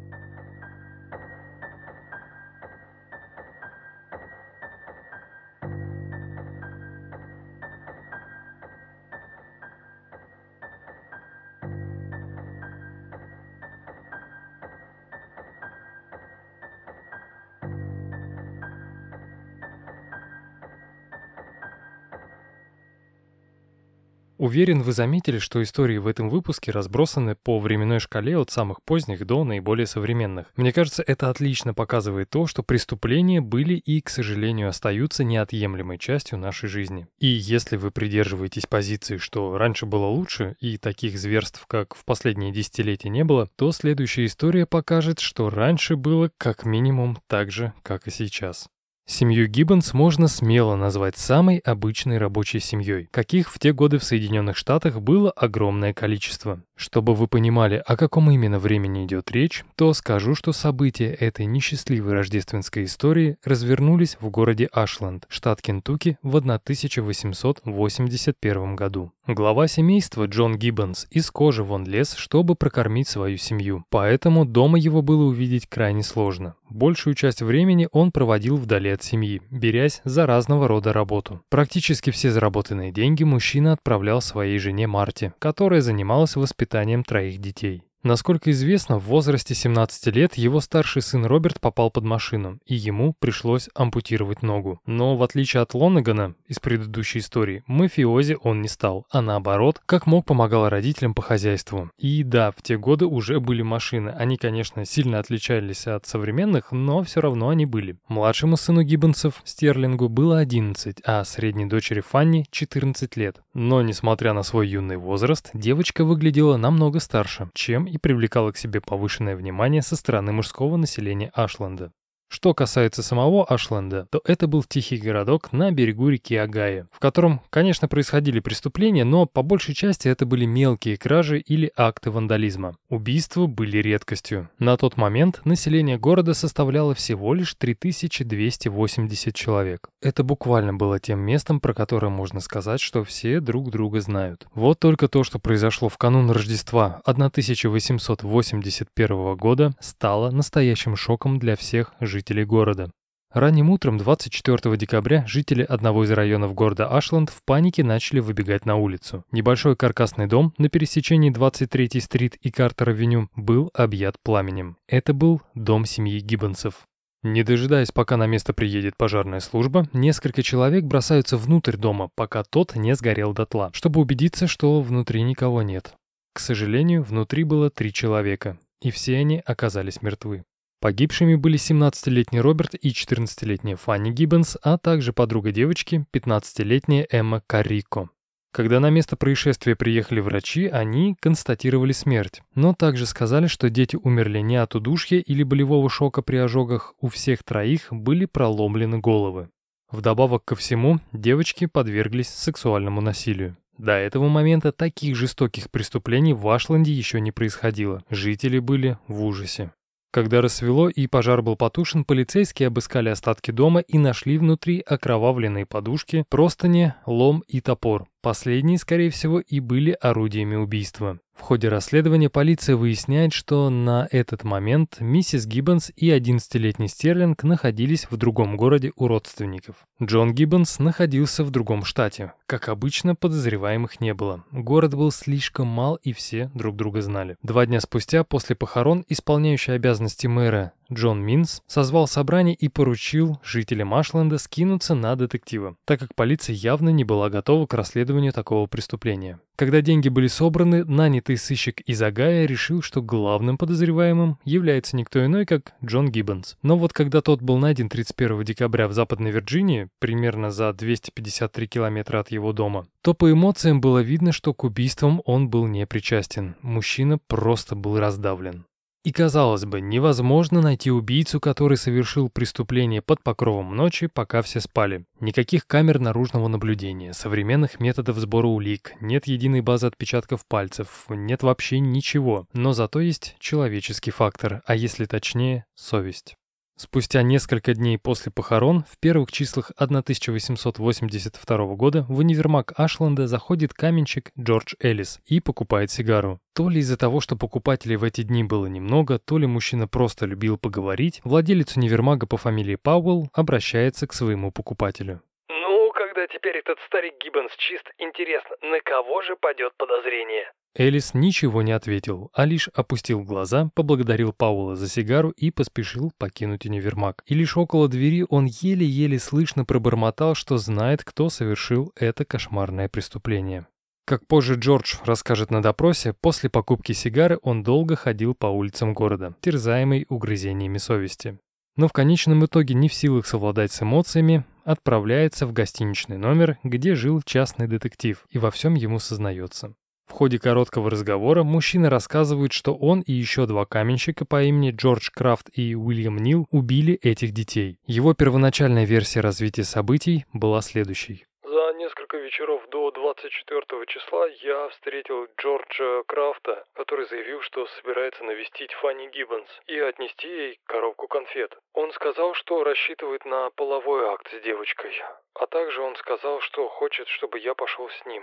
Уверен, вы заметили, что истории в этом выпуске разбросаны по временной шкале от самых поздних до наиболее современных. Мне кажется, это отлично показывает то, что преступления были и, к сожалению, остаются неотъемлемой частью нашей жизни. И если вы придерживаетесь позиции, что раньше было лучше и таких зверств, как в последние десятилетия не было, то следующая история покажет, что раньше было как минимум так же, как и сейчас. Семью Гиббонс можно смело назвать самой обычной рабочей семьей, каких в те годы в Соединенных Штатах было огромное количество. Чтобы вы понимали, о каком именно времени идет речь, то скажу, что события этой несчастливой рождественской истории развернулись в городе Ашленд, штат Кентукки, в 1881 году. Глава семейства Джон Гиббонс из кожи вон лез, чтобы прокормить свою семью, поэтому дома его было увидеть крайне сложно. Большую часть времени он проводил вдали от семьи, берясь за разного рода работу. Практически все заработанные деньги мужчина отправлял своей жене Марте, которая занималась воспитанием троих детей. Насколько известно, в возрасте 17 лет его старший сын Роберт попал под машину, и ему пришлось ампутировать ногу. Но в отличие от Лоннегана из предыдущей истории, мафиози он не стал, а наоборот, как мог помогал родителям по хозяйству. И да, в те годы уже были машины. Они, конечно, сильно отличались от современных, но все равно они были. Младшему сыну Гиббонсов, Стерлингу, было 11, а средней дочери Фанни 14 лет. Но, несмотря на свой юный возраст, девочка выглядела намного старше, чем и привлекала к себе повышенное внимание со стороны мужского населения Ашленда. Что касается самого Ашленда, то это был тихий городок на берегу реки Агая, в котором, конечно, происходили преступления, но по большей части это были мелкие кражи или акты вандализма. Убийства были редкостью. На тот момент население города составляло всего лишь 3280 человек. Это буквально было тем местом, про которое можно сказать, что все друг друга знают. Вот только то, что произошло в канун Рождества 1881 года, стало настоящим шоком для всех жителей жителей города. Ранним утром 24 декабря жители одного из районов города Ашланд в панике начали выбегать на улицу. Небольшой каркасный дом на пересечении 23-й стрит и Картер-авеню был объят пламенем. Это был дом семьи Гиббонсов. Не дожидаясь, пока на место приедет пожарная служба, несколько человек бросаются внутрь дома, пока тот не сгорел дотла, чтобы убедиться, что внутри никого нет. К сожалению, внутри было три человека, и все они оказались мертвы. Погибшими были 17-летний Роберт и 14-летняя Фанни Гиббенс, а также подруга девочки, 15-летняя Эмма Каррико. Когда на место происшествия приехали врачи, они констатировали смерть, но также сказали, что дети умерли не от удушья или болевого шока при ожогах, у всех троих были проломлены головы. Вдобавок ко всему, девочки подверглись сексуальному насилию. До этого момента таких жестоких преступлений в Ашланде еще не происходило. Жители были в ужасе. Когда рассвело и пожар был потушен, полицейские обыскали остатки дома и нашли внутри окровавленные подушки, простыни, лом и топор. Последние, скорее всего, и были орудиями убийства. В ходе расследования полиция выясняет, что на этот момент миссис Гиббонс и 11-летний Стерлинг находились в другом городе у родственников. Джон Гиббонс находился в другом штате. Как обычно, подозреваемых не было. Город был слишком мал и все друг друга знали. Два дня спустя, после похорон, исполняющий обязанности мэра Джон Минс созвал собрание и поручил жителям Ашленда скинуться на детектива, так как полиция явно не была готова к расследованию такого преступления. Когда деньги были собраны, нанятый сыщик из Агая решил, что главным подозреваемым является никто иной, как Джон Гиббонс. Но вот когда тот был найден 31 декабря в Западной Вирджинии, примерно за 253 километра от его дома, то по эмоциям было видно, что к убийствам он был не причастен. Мужчина просто был раздавлен. И казалось бы, невозможно найти убийцу, который совершил преступление под покровом ночи, пока все спали. Никаких камер наружного наблюдения, современных методов сбора улик, нет единой базы отпечатков пальцев, нет вообще ничего. Но зато есть человеческий фактор, а если точнее, совесть. Спустя несколько дней после похорон, в первых числах 1882 года в универмаг Ашленда заходит каменщик Джордж Эллис и покупает сигару. То ли из-за того, что покупателей в эти дни было немного, то ли мужчина просто любил поговорить, владелец универмага по фамилии Пауэлл обращается к своему покупателю. «Ну, когда теперь этот старик Гиббонс чист, интересно, на кого же падет подозрение?» Элис ничего не ответил, а лишь опустил глаза, поблагодарил Паула за сигару и поспешил покинуть универмаг. И лишь около двери он еле-еле слышно пробормотал, что знает, кто совершил это кошмарное преступление. Как позже Джордж расскажет на допросе, после покупки сигары он долго ходил по улицам города, терзаемый угрызениями совести. Но в конечном итоге не в силах совладать с эмоциями, отправляется в гостиничный номер, где жил частный детектив, и во всем ему сознается. В ходе короткого разговора мужчина рассказывает, что он и еще два каменщика по имени Джордж Крафт и Уильям Нил убили этих детей. Его первоначальная версия развития событий была следующей. За несколько вечеров до 24 числа я встретил Джорджа Крафта, который заявил, что собирается навестить Фанни Гиббонс и отнести ей коробку конфет. Он сказал, что рассчитывает на половой акт с девочкой, а также он сказал, что хочет, чтобы я пошел с ним.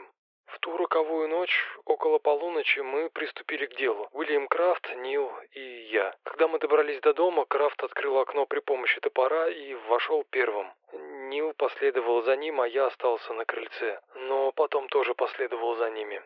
В ту роковую ночь, около полуночи, мы приступили к делу. Уильям Крафт, Нил и я. Когда мы добрались до дома, Крафт открыл окно при помощи топора и вошел первым. Нил последовал за ним, а я остался на крыльце. Но потом тоже последовал за ними.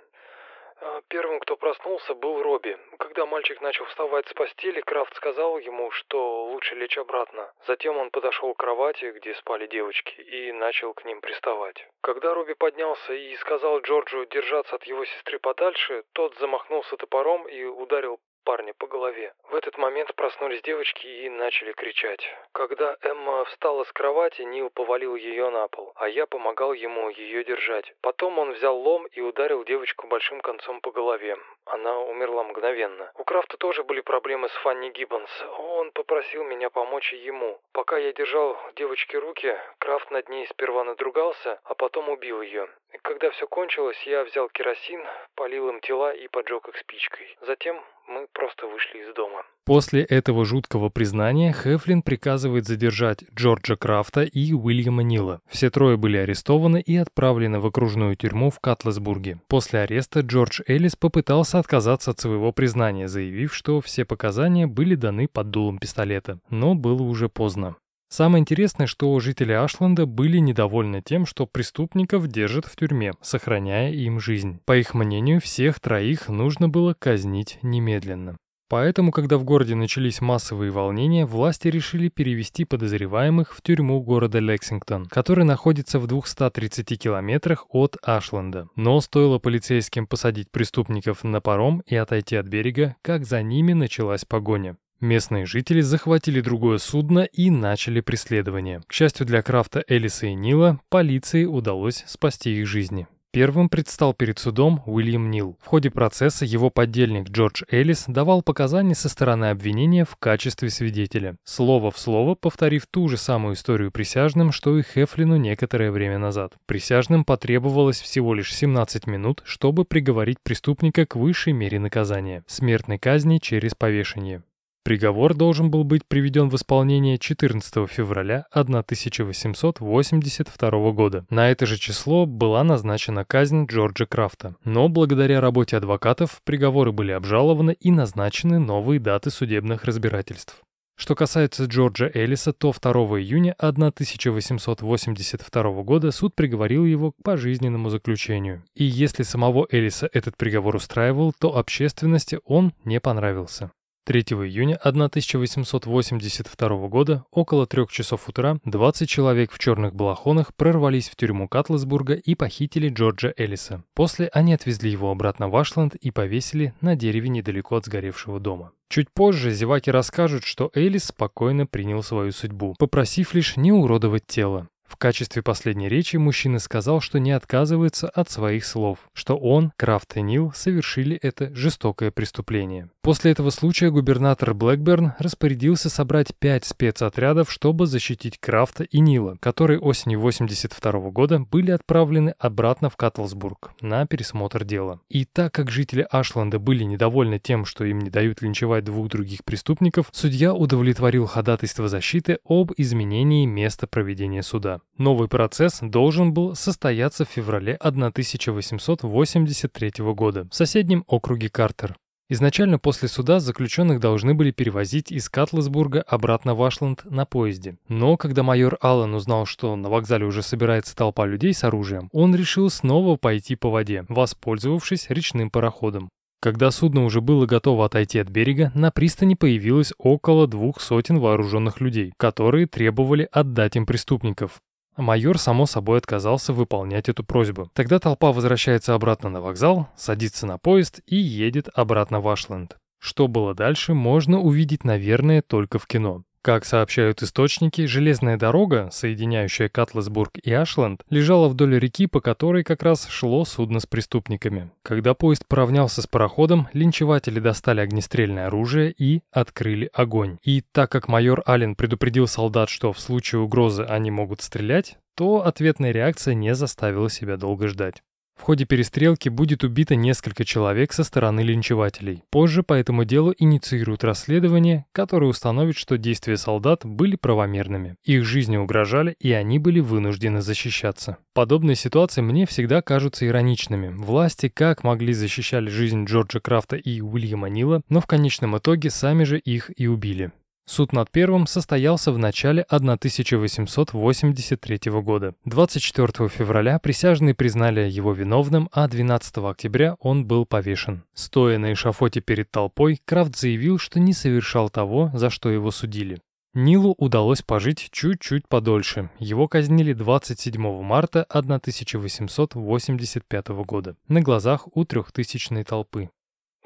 А, первым, кто проснулся, был Робби. Когда мальчик начал вставать с постели, Крафт сказал ему, что лучше лечь обратно. Затем он подошел к кровати, где спали девочки, и начал к ним приставать. Когда Робби поднялся и сказал Джорджу держаться от его сестры подальше, тот замахнулся топором и ударил парня по голове. В этот момент проснулись девочки и начали кричать. Когда Эмма встала с кровати, Нил повалил ее на пол, а я помогал ему ее держать. Потом он взял лом и ударил девочку большим концом по голове. Она умерла мгновенно. У Крафта тоже были проблемы с Фанни Гиббонс. Он попросил меня помочь ему. Пока я держал девочке руки, Крафт над ней сперва надругался, а потом убил ее. Когда все кончилось, я взял керосин, полил им тела и поджег их спичкой. Затем мы просто вышли из дома. После этого жуткого признания Хефлин приказывает задержать Джорджа Крафта и Уильяма Нила. Все трое были арестованы и отправлены в окружную тюрьму в Катлесбурге. После ареста Джордж Эллис попытался отказаться от своего признания, заявив, что все показания были даны под дулом пистолета. Но было уже поздно. Самое интересное, что жители Ашленда были недовольны тем, что преступников держат в тюрьме, сохраняя им жизнь. По их мнению, всех троих нужно было казнить немедленно. Поэтому, когда в городе начались массовые волнения, власти решили перевести подозреваемых в тюрьму города Лексингтон, который находится в 230 километрах от Ашленда. Но стоило полицейским посадить преступников на паром и отойти от берега, как за ними началась погоня. Местные жители захватили другое судно и начали преследование. К счастью для Крафта, Элиса и Нила, полиции удалось спасти их жизни. Первым предстал перед судом Уильям Нил. В ходе процесса его подельник Джордж Эллис давал показания со стороны обвинения в качестве свидетеля, слово в слово повторив ту же самую историю присяжным, что и Хефлину некоторое время назад. Присяжным потребовалось всего лишь 17 минут, чтобы приговорить преступника к высшей мере наказания – смертной казни через повешение. Приговор должен был быть приведен в исполнение 14 февраля 1882 года. На это же число была назначена казнь Джорджа Крафта. Но благодаря работе адвокатов приговоры были обжалованы и назначены новые даты судебных разбирательств. Что касается Джорджа Эллиса, то 2 июня 1882 года суд приговорил его к пожизненному заключению. И если самого Эллиса этот приговор устраивал, то общественности он не понравился. 3 июня 1882 года, около трех часов утра, 20 человек в черных балахонах прорвались в тюрьму Катлсбурга и похитили Джорджа Эллиса. После они отвезли его обратно в Ашленд и повесили на дереве недалеко от сгоревшего дома. Чуть позже зеваки расскажут, что Элис спокойно принял свою судьбу, попросив лишь не уродовать тело. В качестве последней речи мужчина сказал, что не отказывается от своих слов, что он, Крафт и Нил совершили это жестокое преступление. После этого случая губернатор Блэкберн распорядился собрать пять спецотрядов, чтобы защитить Крафта и Нила, которые осенью 82 года были отправлены обратно в Катлсбург на пересмотр дела. И так как жители Ашленда были недовольны тем, что им не дают линчевать двух других преступников, судья удовлетворил ходатайство защиты об изменении места проведения суда. Новый процесс должен был состояться в феврале 1883 года в соседнем округе Картер. Изначально после суда заключенных должны были перевозить из Катлсбурга обратно в Ашланд на поезде. Но когда майор Аллен узнал, что на вокзале уже собирается толпа людей с оружием, он решил снова пойти по воде, воспользовавшись речным пароходом. Когда судно уже было готово отойти от берега, на пристани появилось около двух сотен вооруженных людей, которые требовали отдать им преступников. Майор, само собой, отказался выполнять эту просьбу. Тогда толпа возвращается обратно на вокзал, садится на поезд и едет обратно в Ашленд. Что было дальше, можно увидеть, наверное, только в кино. Как сообщают источники, железная дорога, соединяющая Катлесбург и Ашленд, лежала вдоль реки, по которой как раз шло судно с преступниками. Когда поезд поравнялся с пароходом, линчеватели достали огнестрельное оружие и открыли огонь. И так как майор Аллен предупредил солдат, что в случае угрозы они могут стрелять, то ответная реакция не заставила себя долго ждать. В ходе перестрелки будет убито несколько человек со стороны линчевателей. Позже по этому делу инициируют расследование, которое установит, что действия солдат были правомерными. Их жизни угрожали, и они были вынуждены защищаться. Подобные ситуации мне всегда кажутся ироничными. Власти как могли защищали жизнь Джорджа Крафта и Уильяма Нила, но в конечном итоге сами же их и убили. Суд над первым состоялся в начале 1883 года. 24 февраля присяжные признали его виновным, а 12 октября он был повешен. Стоя на эшафоте перед толпой, Крафт заявил, что не совершал того, за что его судили. Нилу удалось пожить чуть-чуть подольше. Его казнили 27 марта 1885 года на глазах у трехтысячной толпы.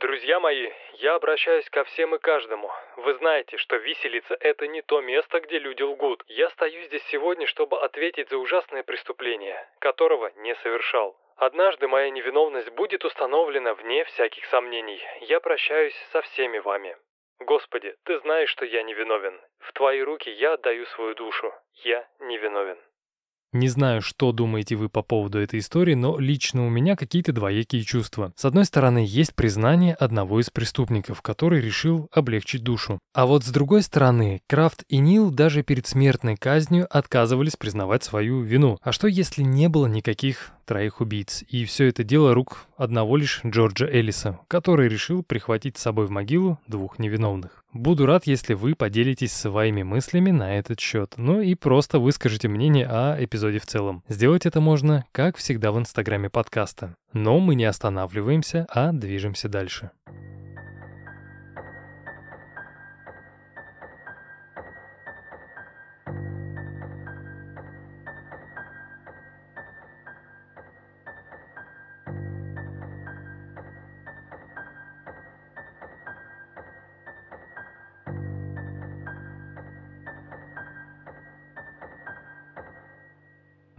Друзья мои, я обращаюсь ко всем и каждому. Вы знаете, что виселица – это не то место, где люди лгут. Я стою здесь сегодня, чтобы ответить за ужасное преступление, которого не совершал. Однажды моя невиновность будет установлена вне всяких сомнений. Я прощаюсь со всеми вами. Господи, Ты знаешь, что я невиновен. В Твои руки я отдаю свою душу. Я невиновен. Не знаю, что думаете вы по поводу этой истории, но лично у меня какие-то двоякие чувства. С одной стороны, есть признание одного из преступников, который решил облегчить душу. А вот с другой стороны, Крафт и Нил даже перед смертной казнью отказывались признавать свою вину. А что если не было никаких троих убийц. И все это дело рук одного лишь Джорджа Эллиса, который решил прихватить с собой в могилу двух невиновных. Буду рад, если вы поделитесь своими мыслями на этот счет, ну и просто выскажите мнение о эпизоде в целом. Сделать это можно, как всегда, в инстаграме подкаста. Но мы не останавливаемся, а движемся дальше.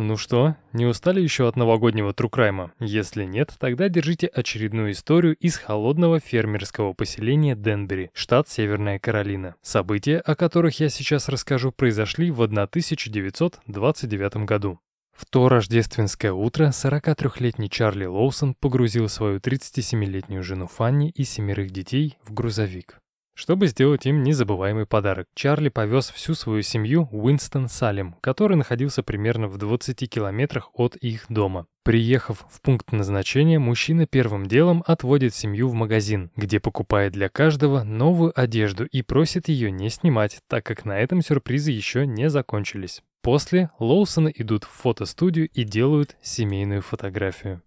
Ну что, не устали еще от новогоднего трукрайма? Если нет, тогда держите очередную историю из холодного фермерского поселения Денбери, штат Северная Каролина. События, о которых я сейчас расскажу, произошли в 1929 году. В то рождественское утро 43-летний Чарли Лоусон погрузил свою 37-летнюю жену Фанни и семерых детей в грузовик. Чтобы сделать им незабываемый подарок, Чарли повез всю свою семью в Уинстон-Салем, который находился примерно в 20 километрах от их дома. Приехав в пункт назначения, мужчина первым делом отводит семью в магазин, где покупает для каждого новую одежду и просит ее не снимать, так как на этом сюрпризы еще не закончились. После Лоусоны идут в фотостудию и делают семейную фотографию.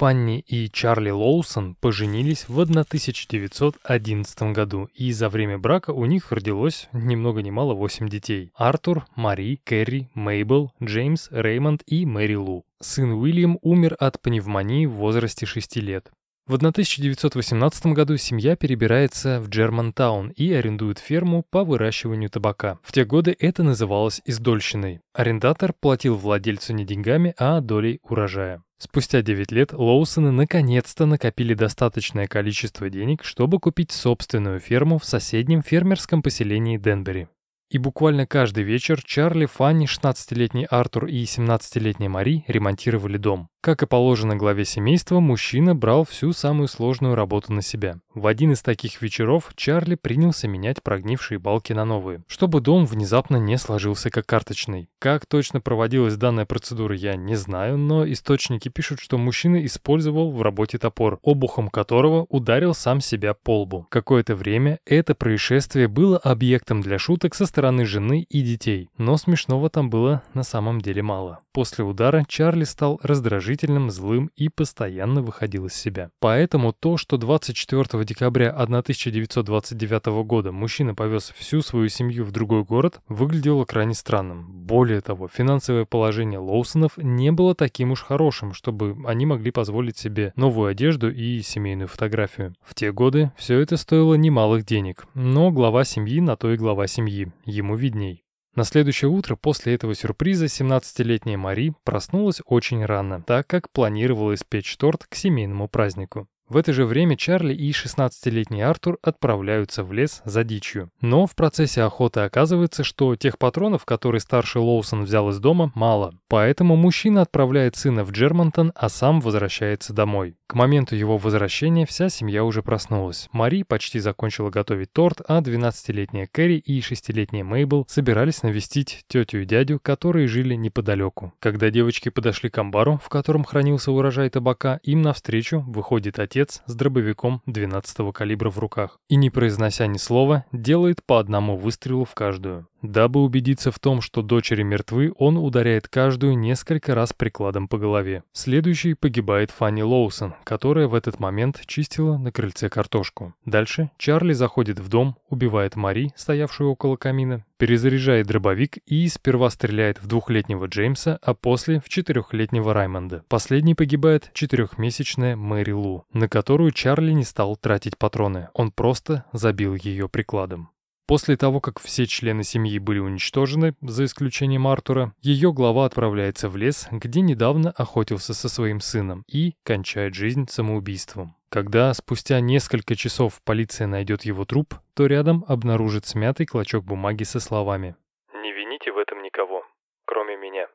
Фанни и Чарли Лоусон поженились в 1911 году, и за время брака у них родилось ни много ни мало 8 детей. Артур, Мари, Кэрри, Мейбл, Джеймс, Реймонд и Мэри Лу. Сын Уильям умер от пневмонии в возрасте 6 лет. В 1918 году семья перебирается в Джермантаун и арендует ферму по выращиванию табака. В те годы это называлось издольщиной. Арендатор платил владельцу не деньгами, а долей урожая. Спустя 9 лет Лоусоны наконец-то накопили достаточное количество денег, чтобы купить собственную ферму в соседнем фермерском поселении Денбери. И буквально каждый вечер Чарли, Фанни, 16-летний Артур и 17-летняя Мари ремонтировали дом. Как и положено главе семейства, мужчина брал всю самую сложную работу на себя. В один из таких вечеров Чарли принялся менять прогнившие балки на новые, чтобы дом внезапно не сложился как карточный. Как точно проводилась данная процедура, я не знаю, но источники пишут, что мужчина использовал в работе топор, обухом которого ударил сам себя по лбу. Какое-то время это происшествие было объектом для шуток со стороны жены и детей, но смешного там было на самом деле мало. После удара Чарли стал раздражить раздражительным, злым и постоянно выходил из себя. Поэтому то, что 24 декабря 1929 года мужчина повез всю свою семью в другой город, выглядело крайне странным. Более того, финансовое положение Лоусонов не было таким уж хорошим, чтобы они могли позволить себе новую одежду и семейную фотографию. В те годы все это стоило немалых денег, но глава семьи на то и глава семьи, ему видней. На следующее утро после этого сюрприза 17-летняя Мари проснулась очень рано, так как планировала испечь торт к семейному празднику. В это же время Чарли и 16-летний Артур отправляются в лес за дичью. Но в процессе охоты оказывается, что тех патронов, которые старший Лоусон взял из дома, мало. Поэтому мужчина отправляет сына в Джермонтон, а сам возвращается домой. К моменту его возвращения вся семья уже проснулась. Мари почти закончила готовить торт, а 12-летняя Кэрри и 6-летняя Мейбл собирались навестить тетю и дядю, которые жили неподалеку. Когда девочки подошли к амбару, в котором хранился урожай табака, им навстречу выходит отец с дробовиком 12-го калибра в руках. И не произнося ни слова, делает по одному выстрелу в каждую. Дабы убедиться в том, что дочери мертвы, он ударяет каждую несколько раз прикладом по голове. Следующей погибает Фанни Лоусон, которая в этот момент чистила на крыльце картошку. Дальше Чарли заходит в дом, убивает Мари, стоявшую около камина, перезаряжает дробовик и сперва стреляет в двухлетнего Джеймса, а после в четырехлетнего Раймонда. Последней погибает четырехмесячная Мэри Лу, на которую Чарли не стал тратить патроны, он просто забил ее прикладом. После того, как все члены семьи были уничтожены, за исключением Артура, ее глава отправляется в лес, где недавно охотился со своим сыном, и кончает жизнь самоубийством. Когда спустя несколько часов полиция найдет его труп, то рядом обнаружит смятый клочок бумаги со словами «Не вините в этом никого, кроме меня».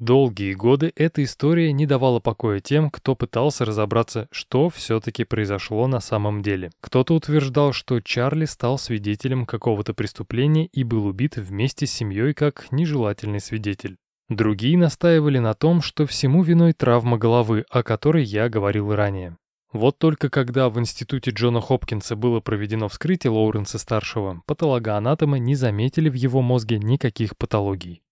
Долгие годы эта история не давала покоя тем, кто пытался разобраться, что все-таки произошло на самом деле. Кто-то утверждал, что Чарли стал свидетелем какого-то преступления и был убит вместе с семьей как нежелательный свидетель. Другие настаивали на том, что всему виной травма головы, о которой я говорил ранее. Вот только когда в институте Джона Хопкинса было проведено вскрытие Лоуренса-старшего, патологоанатомы не заметили в его мозге никаких патологий.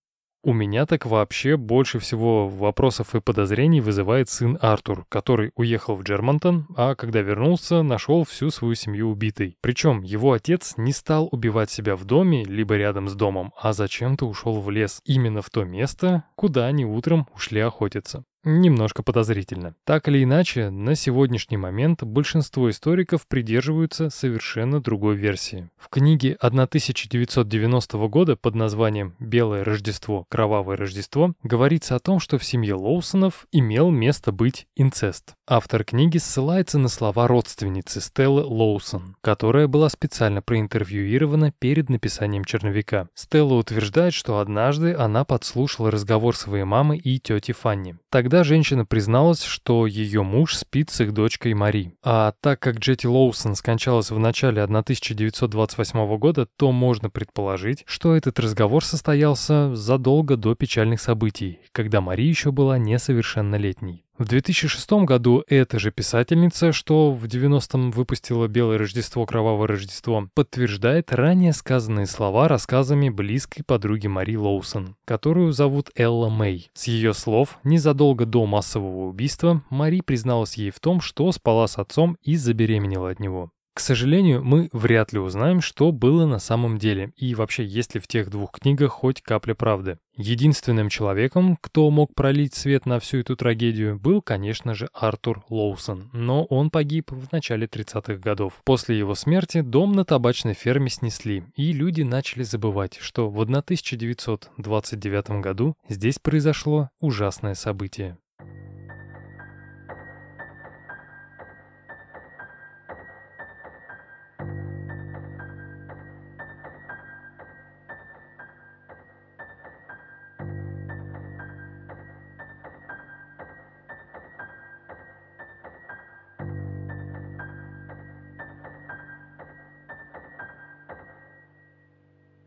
У меня так вообще больше всего вопросов и подозрений вызывает сын Артур, который уехал в Джермонтон, а когда вернулся, нашел всю свою семью убитой. Причем его отец не стал убивать себя в доме, либо рядом с домом, а зачем-то ушел в лес, именно в то место, куда они утром ушли охотиться. Немножко подозрительно. Так или иначе, на сегодняшний момент большинство историков придерживаются совершенно другой версии. В книге 1990 года под названием «Белое Рождество. Кровавое Рождество» говорится о том, что в семье Лоусонов имел место быть инцест. Автор книги ссылается на слова родственницы Стеллы Лоусон, которая была специально проинтервьюирована перед написанием черновика. Стелла утверждает, что однажды она подслушала разговор своей мамы и тети Фанни. Тогда Тогда женщина призналась, что ее муж спит с их дочкой Мари. А так как Джетти Лоусон скончалась в начале 1928 года, то можно предположить, что этот разговор состоялся задолго до печальных событий, когда Мари еще была несовершеннолетней. В 2006 году эта же писательница, что в 90-м выпустила «Белое Рождество. Кровавое Рождество», подтверждает ранее сказанные слова рассказами близкой подруги Мари Лоусон, которую зовут Элла Мэй. С ее слов, незадолго до массового убийства, Мари призналась ей в том, что спала с отцом и забеременела от него. К сожалению, мы вряд ли узнаем, что было на самом деле, и вообще есть ли в тех двух книгах хоть капля правды. Единственным человеком, кто мог пролить свет на всю эту трагедию, был, конечно же, Артур Лоусон, но он погиб в начале 30-х годов. После его смерти дом на табачной ферме снесли, и люди начали забывать, что в 1929 году здесь произошло ужасное событие.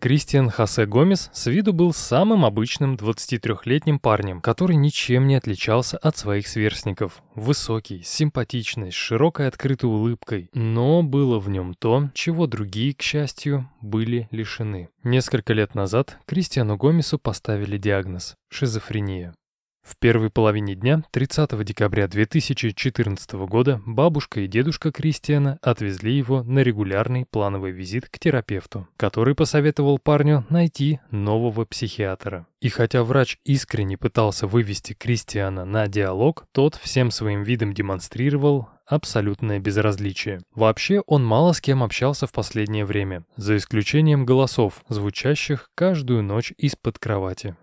Кристиан Хосе Гомес с виду был самым обычным 23-летним парнем, который ничем не отличался от своих сверстников. Высокий, симпатичный, с широкой открытой улыбкой. Но было в нем то, чего другие, к счастью, были лишены. Несколько лет назад Кристиану Гомесу поставили диагноз – шизофрения. В первой половине дня, 30 декабря 2014 года, бабушка и дедушка Кристиана отвезли его на регулярный плановый визит к терапевту, который посоветовал парню найти нового психиатра. И хотя врач искренне пытался вывести Кристиана на диалог, тот всем своим видом демонстрировал абсолютное безразличие. Вообще он мало с кем общался в последнее время, за исключением голосов, звучащих каждую ночь из-под кровати.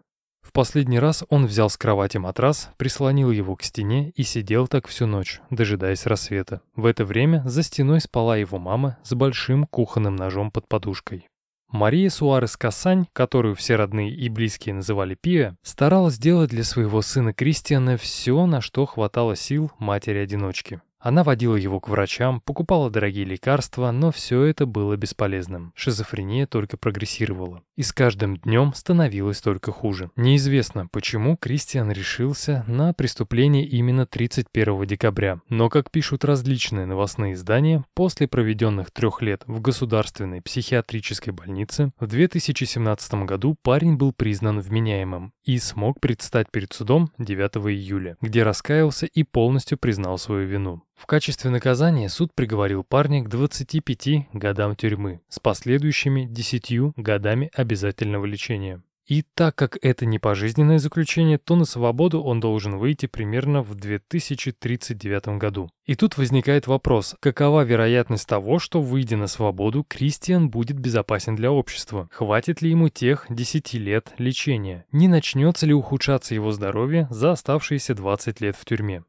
В последний раз он взял с кровати матрас, прислонил его к стене и сидел так всю ночь, дожидаясь рассвета. В это время за стеной спала его мама с большим кухонным ножом под подушкой. Мария Суарес Касань, которую все родные и близкие называли Пиа, старалась сделать для своего сына Кристиана все, на что хватало сил матери-одиночки. Она водила его к врачам, покупала дорогие лекарства, но все это было бесполезным. Шизофрения только прогрессировала. И с каждым днем становилось только хуже. Неизвестно, почему Кристиан решился на преступление именно 31 декабря. Но, как пишут различные новостные издания, после проведенных трех лет в государственной психиатрической больнице, в 2017 году парень был признан вменяемым и смог предстать перед судом 9 июля, где раскаялся и полностью признал свою вину. В качестве наказания суд приговорил парня к 25 годам тюрьмы с последующими 10 годами обязательного лечения. И так как это не пожизненное заключение, то на свободу он должен выйти примерно в 2039 году. И тут возникает вопрос, какова вероятность того, что, выйдя на свободу, Кристиан будет безопасен для общества? Хватит ли ему тех 10 лет лечения? Не начнется ли ухудшаться его здоровье за оставшиеся 20 лет в тюрьме?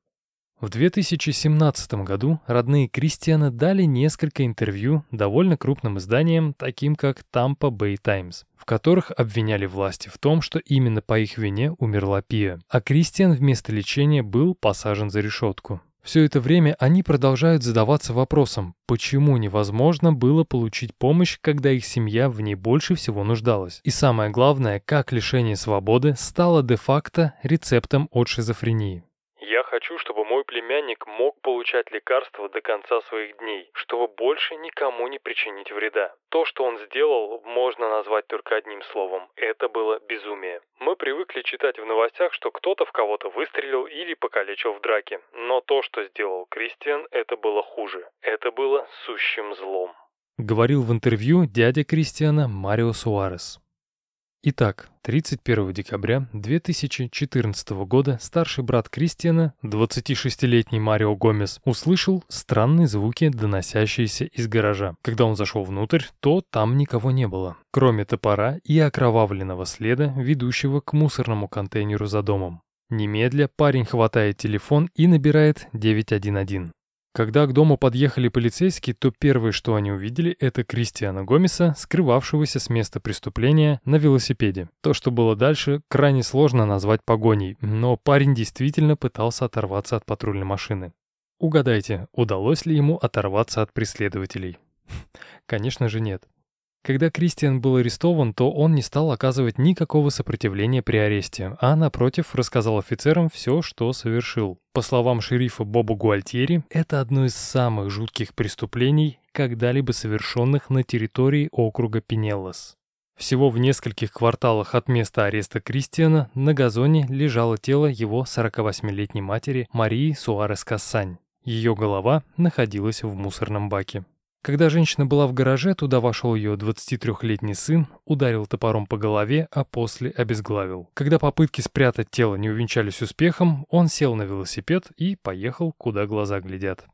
В 2017 году родные Кристиана дали несколько интервью довольно крупным изданиям, таким как Tampa Bay Times, в которых обвиняли власти в том, что именно по их вине умерла Пия, а Кристиан вместо лечения был посажен за решетку. Все это время они продолжают задаваться вопросом, почему невозможно было получить помощь, когда их семья в ней больше всего нуждалась. И самое главное, как лишение свободы стало де-факто рецептом от шизофрении. Хочу, чтобы мой племянник мог получать лекарства до конца своих дней, чтобы больше никому не причинить вреда. То, что он сделал, можно назвать только одним словом. Это было безумие. Мы привыкли читать в новостях, что кто-то в кого-то выстрелил или покалечил в драке. Но то, что сделал Кристиан, это было хуже. Это было сущим злом. Говорил в интервью дядя Кристиана Марио Суарес. Итак, 31 декабря 2014 года старший брат Кристиана, 26-летний Марио Гомес, услышал странные звуки, доносящиеся из гаража. Когда он зашел внутрь, то там никого не было, кроме топора и окровавленного следа, ведущего к мусорному контейнеру за домом. Немедля парень хватает телефон и набирает 911. Когда к дому подъехали полицейские, то первое, что они увидели, это Кристиана Гомеса, скрывавшегося с места преступления на велосипеде. То, что было дальше, крайне сложно назвать погоней, но парень действительно пытался оторваться от патрульной машины. Угадайте, удалось ли ему оторваться от преследователей? Конечно же нет. Когда Кристиан был арестован, то он не стал оказывать никакого сопротивления при аресте, а, напротив, рассказал офицерам все, что совершил. По словам шерифа Боба Гуальтьери, это одно из самых жутких преступлений, когда-либо совершенных на территории округа Пинеллас. Всего в нескольких кварталах от места ареста Кристиана на газоне лежало тело его 48-летней матери Марии Суарес Кассань. Ее голова находилась в мусорном баке. Когда женщина была в гараже, туда вошел ее 23-летний сын, ударил топором по голове, а после обезглавил. Когда попытки спрятать тело не увенчались успехом, он сел на велосипед и поехал, куда глаза глядят.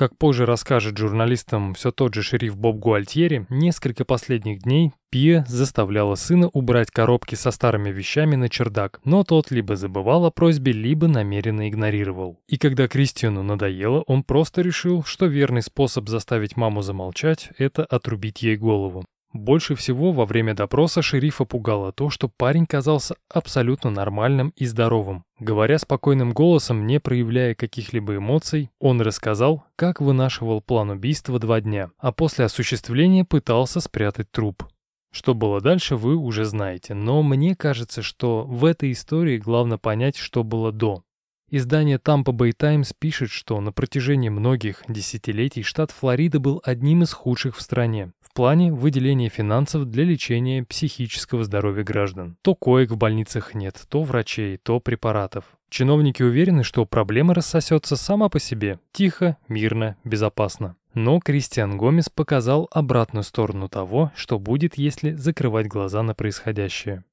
Как позже расскажет журналистам все тот же шериф Боб Гуальтьери, несколько последних дней Пия заставляла сына убрать коробки со старыми вещами на чердак, но тот либо забывал о просьбе, либо намеренно игнорировал. И когда Кристиану надоело, он просто решил, что верный способ заставить маму замолчать – это отрубить ей голову. Больше всего во время допроса шерифа пугало то, что парень казался абсолютно нормальным и здоровым. Говоря спокойным голосом, не проявляя каких-либо эмоций, он рассказал, как вынашивал план убийства два дня, а после осуществления пытался спрятать труп. Что было дальше, вы уже знаете, но мне кажется, что в этой истории главное понять, что было до. Издание Tampa Bay Times пишет, что на протяжении многих десятилетий штат Флорида был одним из худших в стране плане выделения финансов для лечения психического здоровья граждан. То коек в больницах нет, то врачей, то препаратов. Чиновники уверены, что проблема рассосется сама по себе, тихо, мирно, безопасно. Но Кристиан Гомес показал обратную сторону того, что будет, если закрывать глаза на происходящее.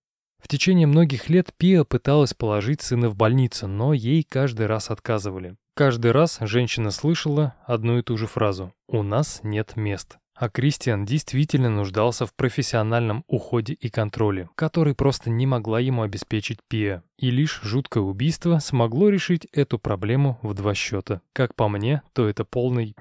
В течение многих лет Пиа пыталась положить сына в больницу, но ей каждый раз отказывали. Каждый раз женщина слышала одну и ту же фразу «У нас нет мест». А Кристиан действительно нуждался в профессиональном уходе и контроле, который просто не могла ему обеспечить Пия. И лишь жуткое убийство смогло решить эту проблему в два счета. Как по мне, то это полный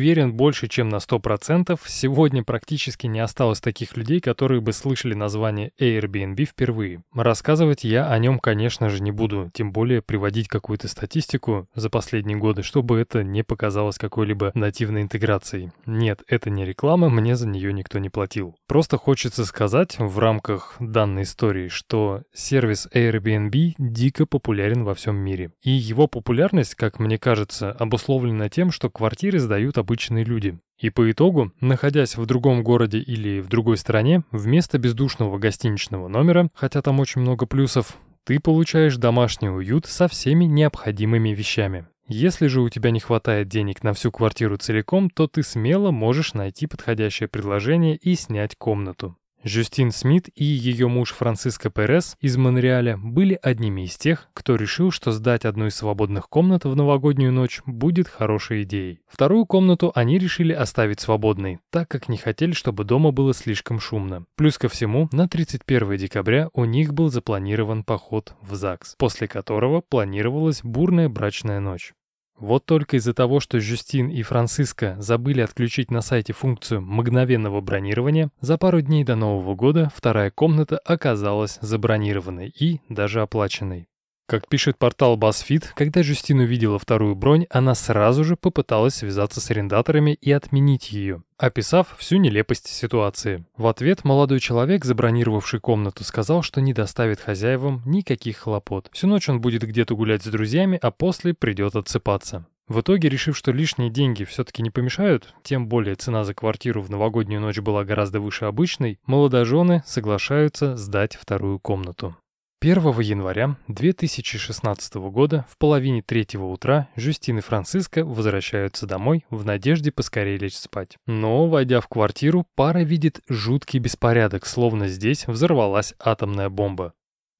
Уверен больше, чем на 100%, сегодня практически не осталось таких людей, которые бы слышали название Airbnb впервые. Рассказывать я о нем, конечно же, не буду, тем более приводить какую-то статистику за последние годы, чтобы это не показалось какой-либо нативной интеграцией. Нет, это не реклама, мне за нее никто не платил. Просто хочется сказать в рамках данной истории, что сервис Airbnb дико популярен во всем мире. И его популярность, как мне кажется, обусловлена тем, что квартиры сдают обычные люди. И по итогу, находясь в другом городе или в другой стране, вместо бездушного гостиничного номера, хотя там очень много плюсов, ты получаешь домашний уют со всеми необходимыми вещами. Если же у тебя не хватает денег на всю квартиру целиком, то ты смело можешь найти подходящее предложение и снять комнату. Жюстин Смит и ее муж Франциско Перес из Монреаля были одними из тех, кто решил, что сдать одну из свободных комнат в новогоднюю ночь будет хорошей идеей. Вторую комнату они решили оставить свободной, так как не хотели, чтобы дома было слишком шумно. Плюс ко всему, на 31 декабря у них был запланирован поход в ЗАГС, после которого планировалась бурная брачная ночь. Вот только из-за того, что Жюстин и Франциско забыли отключить на сайте функцию мгновенного бронирования, за пару дней до Нового года вторая комната оказалась забронированной и даже оплаченной. Как пишет портал BuzzFeed, когда Жюстин увидела вторую бронь, она сразу же попыталась связаться с арендаторами и отменить ее, описав всю нелепость ситуации. В ответ молодой человек, забронировавший комнату, сказал, что не доставит хозяевам никаких хлопот. Всю ночь он будет где-то гулять с друзьями, а после придет отсыпаться. В итоге, решив, что лишние деньги все-таки не помешают, тем более цена за квартиру в новогоднюю ночь была гораздо выше обычной, молодожены соглашаются сдать вторую комнату. 1 января 2016 года в половине третьего утра Жюстин и Франциско возвращаются домой в надежде поскорее лечь спать. Но, войдя в квартиру, пара видит жуткий беспорядок, словно здесь взорвалась атомная бомба.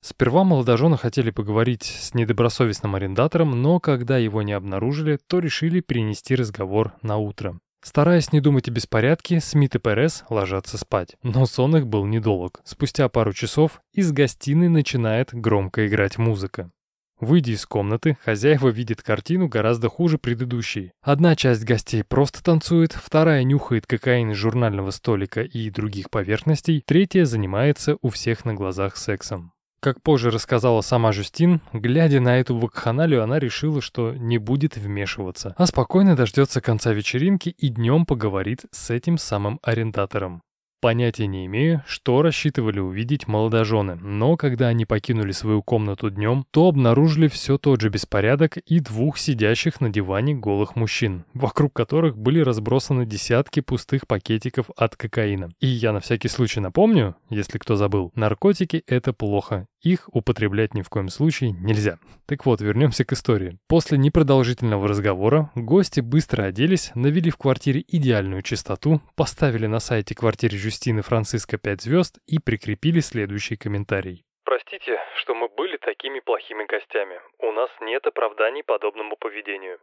Сперва молодожены хотели поговорить с недобросовестным арендатором, но когда его не обнаружили, то решили перенести разговор на утро. Стараясь не думать о беспорядке, Смит и Перес ложатся спать. Но сон их был недолг. Спустя пару часов из гостиной начинает громко играть музыка. Выйдя из комнаты, хозяева видят картину гораздо хуже предыдущей. Одна часть гостей просто танцует, вторая нюхает кокаин из журнального столика и других поверхностей, третья занимается у всех на глазах сексом. Как позже рассказала сама Жюстин, глядя на эту вакханалию, она решила, что не будет вмешиваться, а спокойно дождется конца вечеринки и днем поговорит с этим самым арендатором. Понятия не имею, что рассчитывали увидеть молодожены, но когда они покинули свою комнату днем, то обнаружили все тот же беспорядок и двух сидящих на диване голых мужчин, вокруг которых были разбросаны десятки пустых пакетиков от кокаина. И я на всякий случай напомню, если кто забыл, наркотики это плохо, их употреблять ни в коем случае нельзя. Так вот, вернемся к истории. После непродолжительного разговора гости быстро оделись, навели в квартире идеальную чистоту, поставили на сайте квартиры Жюстины Франциско 5 звезд и прикрепили следующий комментарий. Простите, что мы были такими плохими гостями. У нас нет оправданий подобному поведению.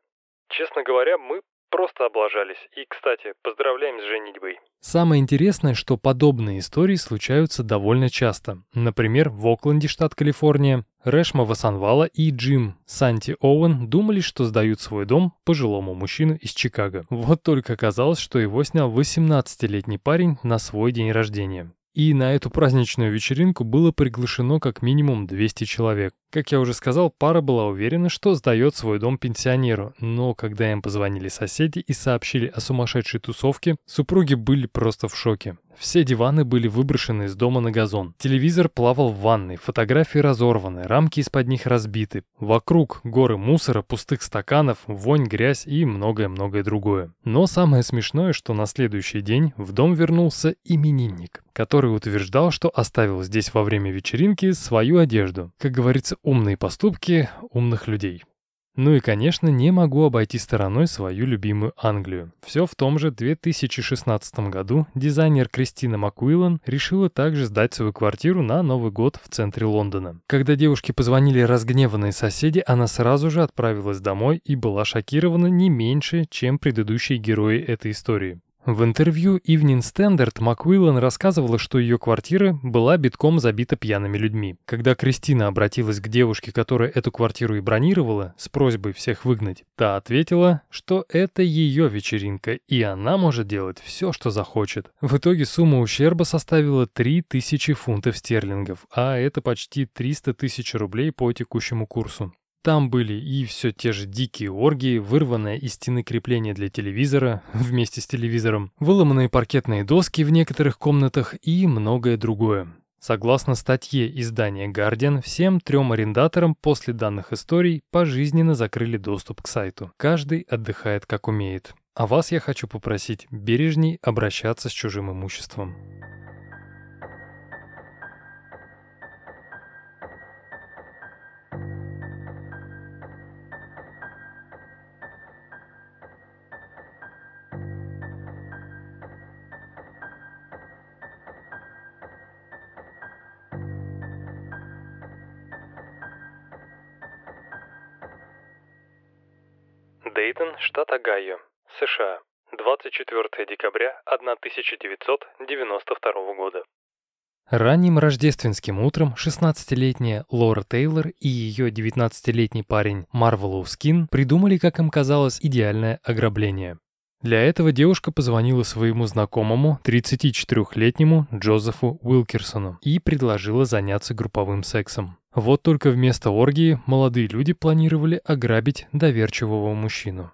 Честно говоря, мы Просто облажались. И, кстати, поздравляем с женитьбой. Самое интересное, что подобные истории случаются довольно часто. Например, в Окленде, штат Калифорния, Рэшма Васанвала и Джим Санти Оуэн думали, что сдают свой дом пожилому мужчину из Чикаго. Вот только оказалось, что его снял 18-летний парень на свой день рождения. и на эту праздничную вечеринку было приглашено как минимум 200 человек. Как я уже сказал, пара была уверена, что сдает свой дом пенсионеру, но когда им позвонили соседи и сообщили о сумасшедшей тусовке, супруги были просто в шоке. Все диваны были выброшены из дома на газон. Телевизор плавал в ванной, фотографии разорваны, рамки из-под них разбиты. Вокруг горы мусора, пустых стаканов, вонь, грязь и многое-многое другое. Но самое смешное, что на следующий день в дом вернулся именинник, который утверждал, что оставил здесь во время вечеринки свою одежду. Как говорится, умные поступки умных людей. Ну и, конечно, не могу обойти стороной свою любимую Англию. Все в том же 2016 году дизайнер Кристина Макуиллан решила также сдать свою квартиру на Новый год в центре Лондона. Когда девушке позвонили разгневанные соседи, она сразу же отправилась домой и была шокирована не меньше, чем предыдущие герои этой истории. В интервью Evening Standard МакУиллан рассказывала, что ее квартира была битком забита пьяными людьми. Когда Кристина обратилась к девушке, которая эту квартиру и бронировала, с просьбой всех выгнать, та ответила, что это ее вечеринка, и она может делать все, что захочет. В итоге сумма ущерба составила 3000 фунтов стерлингов, а это почти 300 тысяч рублей по текущему курсу. Там были и все те же дикие оргии, вырванное из стены крепление для телевизора вместе с телевизором, выломанные паркетные доски в некоторых комнатах и многое другое. Согласно статье издания Guardian, всем трем арендаторам после данных историй пожизненно закрыли доступ к сайту. Каждый отдыхает как умеет. А вас я хочу попросить бережней обращаться с чужим имуществом. Дейтон, штат Огайо, США. 24 декабря 1992 года. Ранним рождественским утром 16-летняя Лора Тейлор и ее 19-летний парень Марвелоус Кин придумали, как им казалось, идеальное ограбление. Для этого девушка позвонила своему знакомому, 34-летнему Джозефу Уилкерсону, и предложила заняться групповым сексом. Вот только вместо оргии молодые люди планировали ограбить доверчивого мужчину.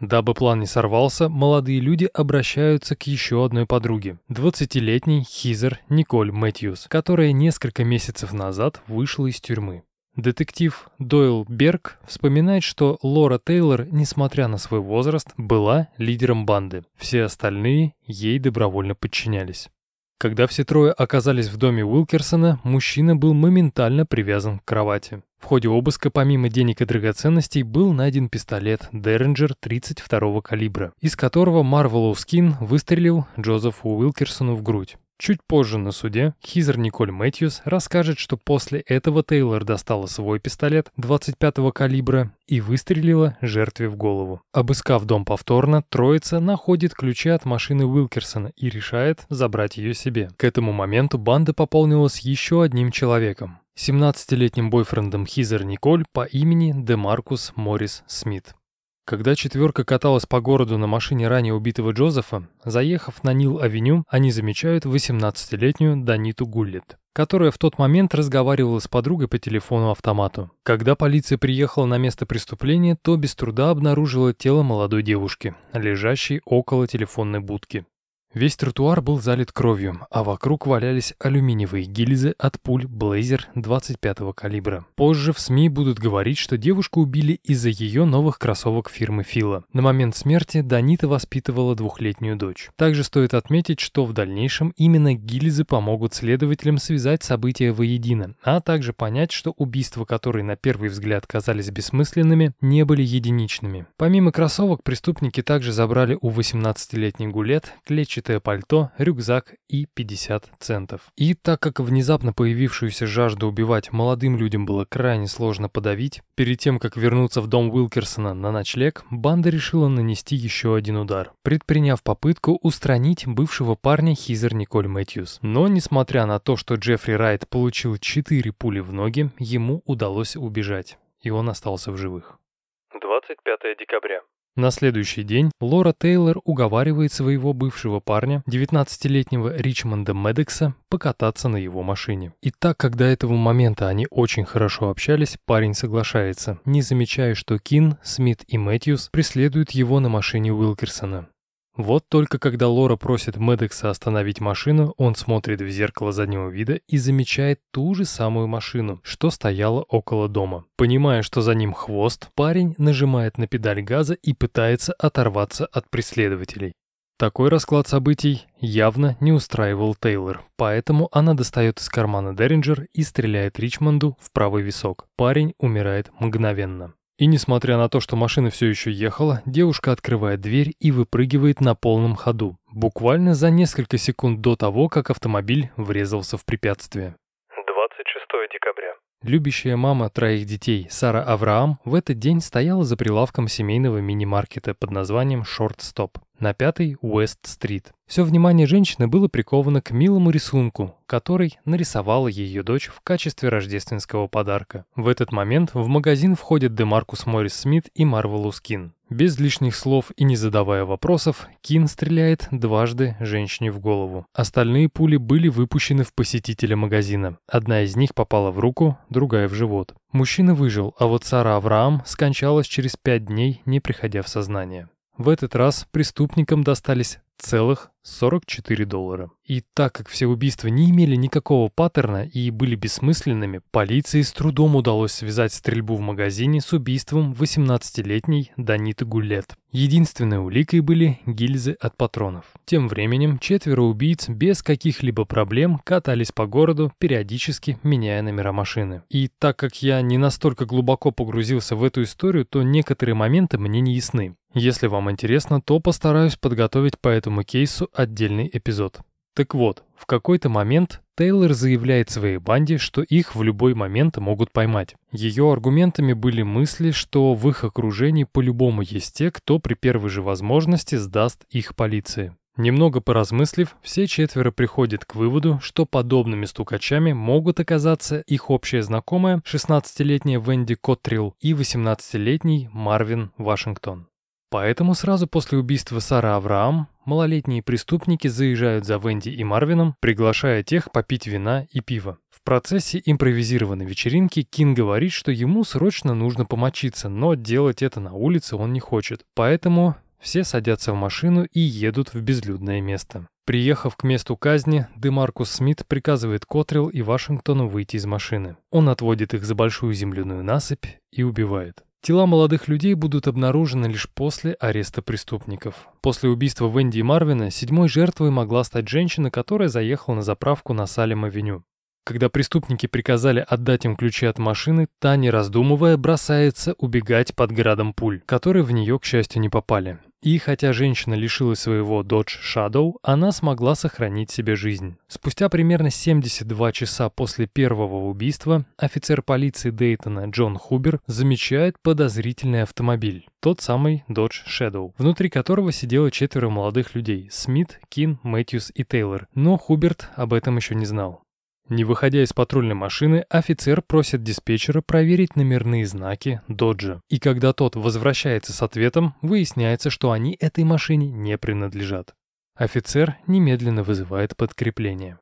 Дабы план не сорвался, молодые люди обращаются к еще одной подруге, 20-летней Хизер Николь Мэтьюс, которая несколько месяцев назад вышла из тюрьмы. Детектив Дойл Берг вспоминает, что Лора Тейлор, несмотря на свой возраст, была лидером банды. Все остальные ей добровольно подчинялись. Когда все трое оказались в доме Уилкерсона, мужчина был моментально привязан к кровати. В ходе обыска помимо денег и драгоценностей был найден пистолет Derringer 32 калибра, из которого Марвелоус Кин выстрелил Джозефу Уилкерсону в грудь. Чуть позже на суде Хизер Николь Мэтьюс расскажет, что после этого Тейлор достала свой пистолет 25-го калибра и выстрелила жертве в голову. Обыскав дом повторно, троица находит ключи от машины Уилкерсона и решает забрать ее себе. К этому моменту банда пополнилась еще одним человеком. 17-летним бойфрендом Хизер Николь по имени Демаркус Моррис Смит. Когда четверка каталась по городу на машине ранее убитого Джозефа, заехав на Нил-авеню, они замечают 18-летнюю Даниту Гуллет, которая в тот момент разговаривала с подругой по телефону-автомату. Когда полиция приехала на место преступления, то без труда обнаружила тело молодой девушки, лежащей около телефонной будки. Весь тротуар был залит кровью, а вокруг валялись алюминиевые гильзы от пуль Blazer 25-го калибра. Позже в СМИ будут говорить, что девушку убили из-за ее новых кроссовок фирмы Фила. На момент смерти Данита воспитывала двухлетнюю дочь. Также стоит отметить, что в дальнейшем именно гильзы помогут следователям связать события воедино, а также понять, что убийства, которые на первый взгляд казались бессмысленными, не были единичными. Помимо кроссовок, преступники также забрали у 18-летней Гулет клетчатый клетчатое пальто, рюкзак и 50 центов. И так как внезапно появившуюся жажду убивать молодым людям было крайне сложно подавить, перед тем, как вернуться в дом Уилкерсона на ночлег, банда решила нанести еще один удар, предприняв попытку устранить бывшего парня Хизер Николь Мэтьюс. Но, несмотря на то, что Джеффри Райт получил 4 пули в ноги, ему удалось убежать, и он остался в живых. 25 декабря. На следующий день Лора Тейлор уговаривает своего бывшего парня, 19-летнего Ричмонда Медекса, покататься на его машине. И так как до этого момента они очень хорошо общались, парень соглашается, не замечая, что Кин, Смит и Мэтьюс преследуют его на машине Уилкерсона. Вот только когда Лора просит Медекса остановить машину, он смотрит в зеркало заднего вида и замечает ту же самую машину, что стояла около дома. Понимая, что за ним хвост, парень нажимает на педаль газа и пытается оторваться от преследователей. Такой расклад событий явно не устраивал Тейлор, поэтому она достает из кармана Деринджер и стреляет Ричмонду в правый висок. Парень умирает мгновенно. И несмотря на то, что машина все еще ехала, девушка открывает дверь и выпрыгивает на полном ходу, буквально за несколько секунд до того, как автомобиль врезался в препятствие. 26 декабря. Любящая мама троих детей Сара Авраам в этот день стояла за прилавком семейного мини-маркета под названием Short Stop на 5 Уэст-стрит. Все внимание женщины было приковано к милому рисунку, который нарисовала ее дочь в качестве рождественского подарка. В этот момент в магазин входят Демаркус Моррис Смит и Марвелус Кин. Без лишних слов и не задавая вопросов, Кин стреляет дважды женщине в голову. Остальные пули были выпущены в посетителя магазина. Одна из них попала в руку, другая в живот. Мужчина выжил, а вот Сара Авраам скончалась через пять дней, не приходя в сознание. В этот раз преступникам достались целых 44 доллара. И так как все убийства не имели никакого паттерна и были бессмысленными, полиции с трудом удалось связать стрельбу в магазине с убийством 18-летней Даниты Гулет. Единственной уликой были гильзы от патронов. Тем временем четверо убийц без каких-либо проблем катались по городу, периодически меняя номера машины. И так как я не настолько глубоко погрузился в эту историю, то некоторые моменты мне не ясны. Если вам интересно, то постараюсь подготовить по этому кейсу отдельный эпизод. Так вот, в какой-то момент Тейлор заявляет своей банде, что их в любой момент могут поймать. Ее аргументами были мысли, что в их окружении по-любому есть те, кто при первой же возможности сдаст их полиции. Немного поразмыслив, все четверо приходят к выводу, что подобными стукачами могут оказаться их общая знакомая 16-летняя Венди Коттрилл и 18-летний Марвин Вашингтон. Поэтому сразу после убийства Сары Авраам малолетние преступники заезжают за Венди и Марвином, приглашая тех попить вина и пива. В процессе импровизированной вечеринки Кин говорит, что ему срочно нужно помочиться, но делать это на улице он не хочет. Поэтому все садятся в машину и едут в безлюдное место. Приехав к месту казни, Демаркус Смит приказывает Котрилл и Вашингтону выйти из машины. Он отводит их за большую земляную насыпь и убивает. Тела молодых людей будут обнаружены лишь после ареста преступников. После убийства Венди и Марвина седьмой жертвой могла стать женщина, которая заехала на заправку на Салем-авеню. Когда преступники приказали отдать им ключи от машины, та, не раздумывая, бросается убегать под градом пуль, которые в нее, к счастью, не попали. И хотя женщина лишилась своего Dodge Shadow, она смогла сохранить себе жизнь. Спустя примерно 72 часа после первого убийства офицер полиции Дейтона Джон Хубер замечает подозрительный автомобиль. Тот самый Dodge Shadow, внутри которого сидело четверо молодых людей – Смит, Кин, Мэтьюс и Тейлор. Но Хуберт об этом еще не знал. Не выходя из патрульной машины, офицер просит диспетчера проверить номерные знаки Доджа. И когда тот возвращается с ответом, выясняется, что они этой машине не принадлежат. Офицер немедленно вызывает подкрепление.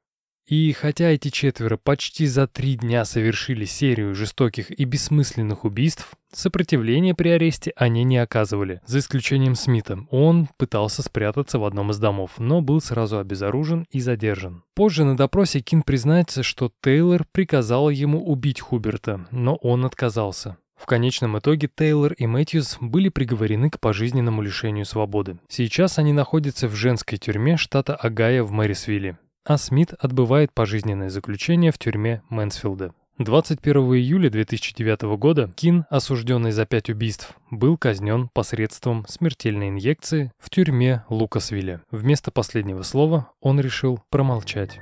И хотя эти четверо почти за три дня совершили серию жестоких и бессмысленных убийств, сопротивления при аресте они не оказывали, за исключением Смита. Он пытался спрятаться в одном из домов, но был сразу обезоружен и задержан. Позже на допросе Кин признается, что Тейлор приказал ему убить Хуберта, но он отказался. В конечном итоге Тейлор и Мэтьюс были приговорены к пожизненному лишению свободы. Сейчас они находятся в женской тюрьме штата Огайо в Мэрисвилле а Смит отбывает пожизненное заключение в тюрьме Мэнсфилда. 21 июля 2009 года Кин, осужденный за пять убийств, был казнен посредством смертельной инъекции в тюрьме Лукасвилля. Вместо последнего слова он решил промолчать.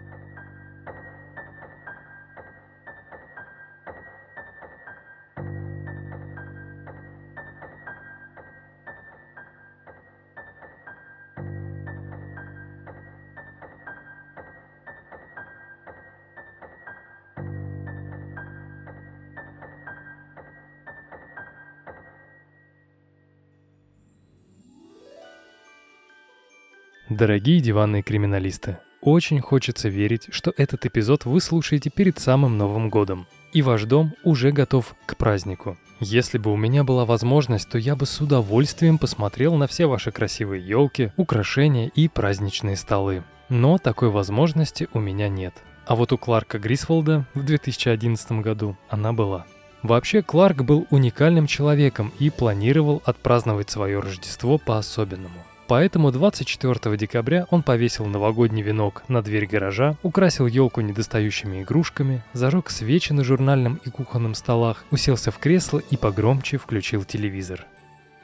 Дорогие диванные криминалисты, очень хочется верить, что этот эпизод вы слушаете перед самым Новым годом, и ваш дом уже готов к празднику. Если бы у меня была возможность, то я бы с удовольствием посмотрел на все ваши красивые елки, украшения и праздничные столы. Но такой возможности у меня нет. А вот у Кларка Грисволда в 2011 году она была. Вообще, Кларк был уникальным человеком и планировал отпраздновать свое Рождество по-особенному. Поэтому 24 декабря он повесил новогодний венок на дверь гаража, украсил елку недостающими игрушками, зажег свечи на журнальном и кухонном столах, уселся в кресло и погромче включил телевизор.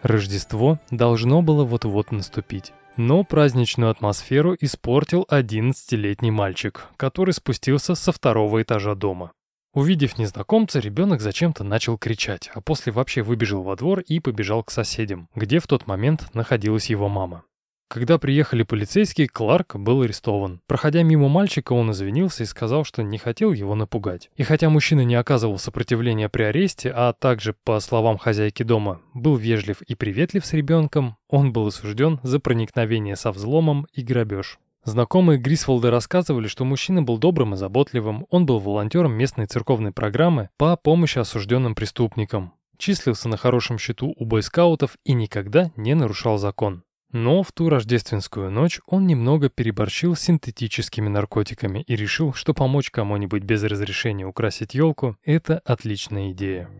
Рождество должно было вот-вот наступить. Но праздничную атмосферу испортил 11-летний мальчик, который спустился со второго этажа дома. Увидев незнакомца, ребенок зачем-то начал кричать, а после вообще выбежал во двор и побежал к соседям, где в тот момент находилась его мама. Когда приехали полицейские, Кларк был арестован. Проходя мимо мальчика, он извинился и сказал, что не хотел его напугать. И хотя мужчина не оказывал сопротивления при аресте, а также, по словам хозяйки дома, был вежлив и приветлив с ребенком, он был осужден за проникновение со взломом и грабеж. Знакомые Грисволда рассказывали, что мужчина был добрым и заботливым, он был волонтером местной церковной программы по помощи осужденным преступникам, числился на хорошем счету у бойскаутов и никогда не нарушал закон. Но в ту рождественскую ночь он немного переборщил с синтетическими наркотиками и решил, что помочь кому-нибудь без разрешения украсить елку – это отличная идея.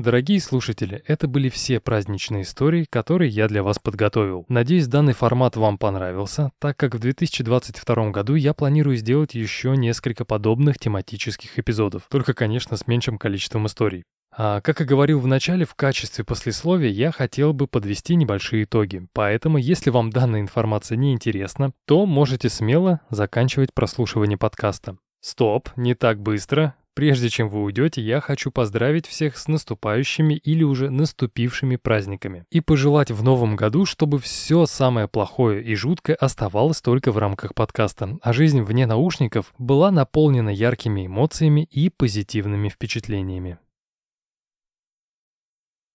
Дорогие слушатели, это были все праздничные истории, которые я для вас подготовил. Надеюсь, данный формат вам понравился, так как в 2022 году я планирую сделать еще несколько подобных тематических эпизодов, только, конечно, с меньшим количеством историй. А, как и говорил в начале, в качестве послесловия я хотел бы подвести небольшие итоги. Поэтому, если вам данная информация не интересна, то можете смело заканчивать прослушивание подкаста. Стоп, не так быстро. Прежде чем вы уйдете, я хочу поздравить всех с наступающими или уже наступившими праздниками и пожелать в новом году, чтобы все самое плохое и жуткое оставалось только в рамках подкаста, а жизнь вне наушников была наполнена яркими эмоциями и позитивными впечатлениями.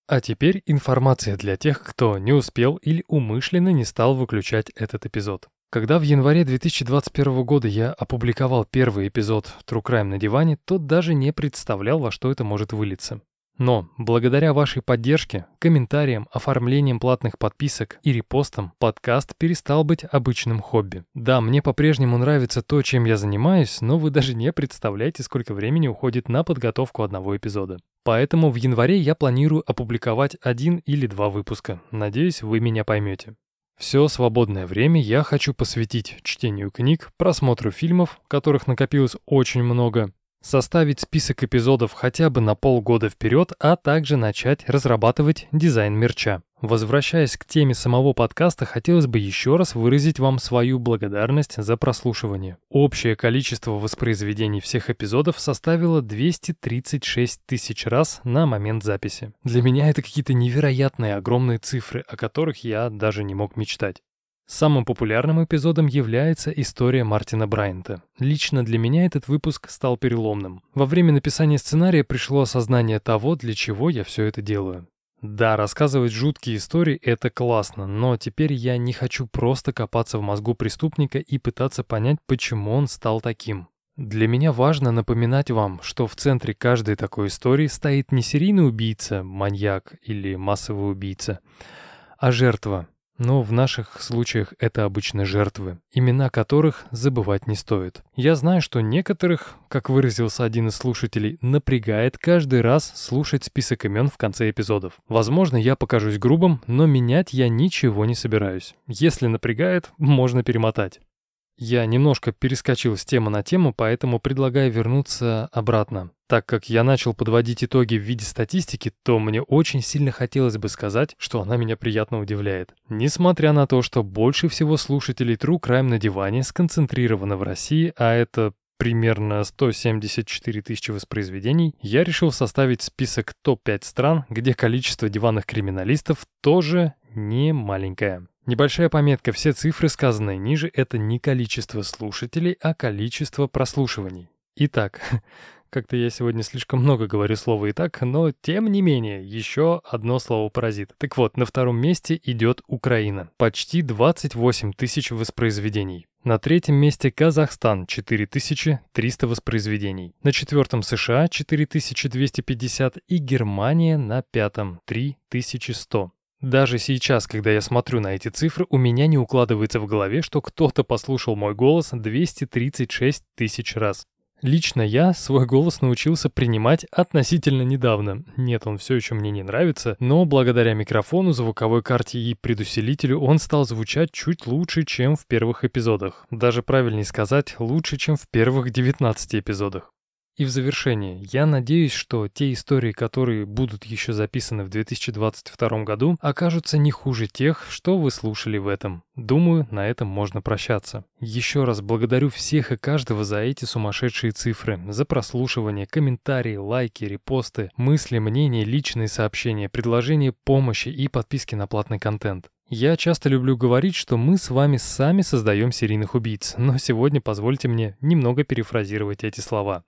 А теперь информация для тех, кто не успел или умышленно не стал выключать этот эпизод. Когда в январе 2021 года я опубликовал первый эпизод True Crime на диване, то даже не представлял, во что это может вылиться. Но, благодаря вашей поддержке, комментариям, оформлением платных подписок и репостам, подкаст перестал быть обычным хобби. Да, мне по-прежнему нравится то, чем я занимаюсь, но вы даже не представляете, сколько времени уходит на подготовку одного эпизода. Поэтому в январе я планирую опубликовать один или два выпуска. Надеюсь, вы меня поймете. Все свободное время я хочу посвятить чтению книг, просмотру фильмов, которых накопилось очень много, составить список эпизодов хотя бы на полгода вперед, а также начать разрабатывать дизайн мерча. Возвращаясь к теме самого подкаста, хотелось бы еще раз выразить вам свою благодарность за прослушивание. Общее количество воспроизведений всех эпизодов составило 236 тысяч раз на момент записи. Для меня это какие-то невероятные огромные цифры, о которых я даже не мог мечтать. Самым популярным эпизодом является история Мартина Брайанта. Лично для меня этот выпуск стал переломным. Во время написания сценария пришло осознание того, для чего я все это делаю. Да, рассказывать жуткие истории — это классно, но теперь я не хочу просто копаться в мозгу преступника и пытаться понять, почему он стал таким. Для меня важно напоминать вам, что в центре каждой такой истории стоит не серийный убийца, маньяк или массовый убийца, а жертва, но в наших случаях это обычно жертвы, имена которых забывать не стоит. Я знаю, что некоторых, как выразился один из слушателей, напрягает каждый раз слушать список имен в конце эпизодов. Возможно, я покажусь грубым, но менять я ничего не собираюсь. Если напрягает, можно перемотать. Я немножко перескочил с темы на тему, поэтому предлагаю вернуться обратно. Так как я начал подводить итоги в виде статистики, то мне очень сильно хотелось бы сказать, что она меня приятно удивляет. Несмотря на то, что больше всего слушателей True Crime на диване сконцентрировано в России, а это примерно 174 тысячи воспроизведений, я решил составить список топ-5 стран, где количество диванных криминалистов тоже не маленькое. Небольшая пометка, все цифры, сказанные ниже, это не количество слушателей, а количество прослушиваний. Итак, как-то я сегодня слишком много говорю слова «и так», но тем не менее, еще одно слово паразит. Так вот, на втором месте идет Украина. Почти 28 тысяч воспроизведений. На третьем месте Казахстан 4300 воспроизведений. На четвертом США 4250 и Германия на пятом 3100. Даже сейчас, когда я смотрю на эти цифры, у меня не укладывается в голове, что кто-то послушал мой голос 236 тысяч раз. Лично я свой голос научился принимать относительно недавно. Нет, он все еще мне не нравится, но благодаря микрофону, звуковой карте и предусилителю он стал звучать чуть лучше, чем в первых эпизодах. Даже правильнее сказать, лучше, чем в первых 19 эпизодах. И в завершение, я надеюсь, что те истории, которые будут еще записаны в 2022 году, окажутся не хуже тех, что вы слушали в этом. Думаю, на этом можно прощаться. Еще раз благодарю всех и каждого за эти сумасшедшие цифры, за прослушивание, комментарии, лайки, репосты, мысли, мнения, личные сообщения, предложения помощи и подписки на платный контент. Я часто люблю говорить, что мы с вами сами создаем серийных убийц, но сегодня позвольте мне немного перефразировать эти слова.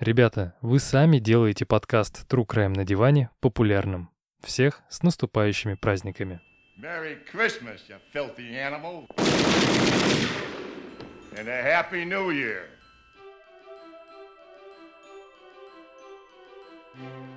Ребята, вы сами делаете подкаст "Тру краем на диване популярным. Всех с наступающими праздниками. Merry Christmas, you filthy animal. And a happy new year. thank you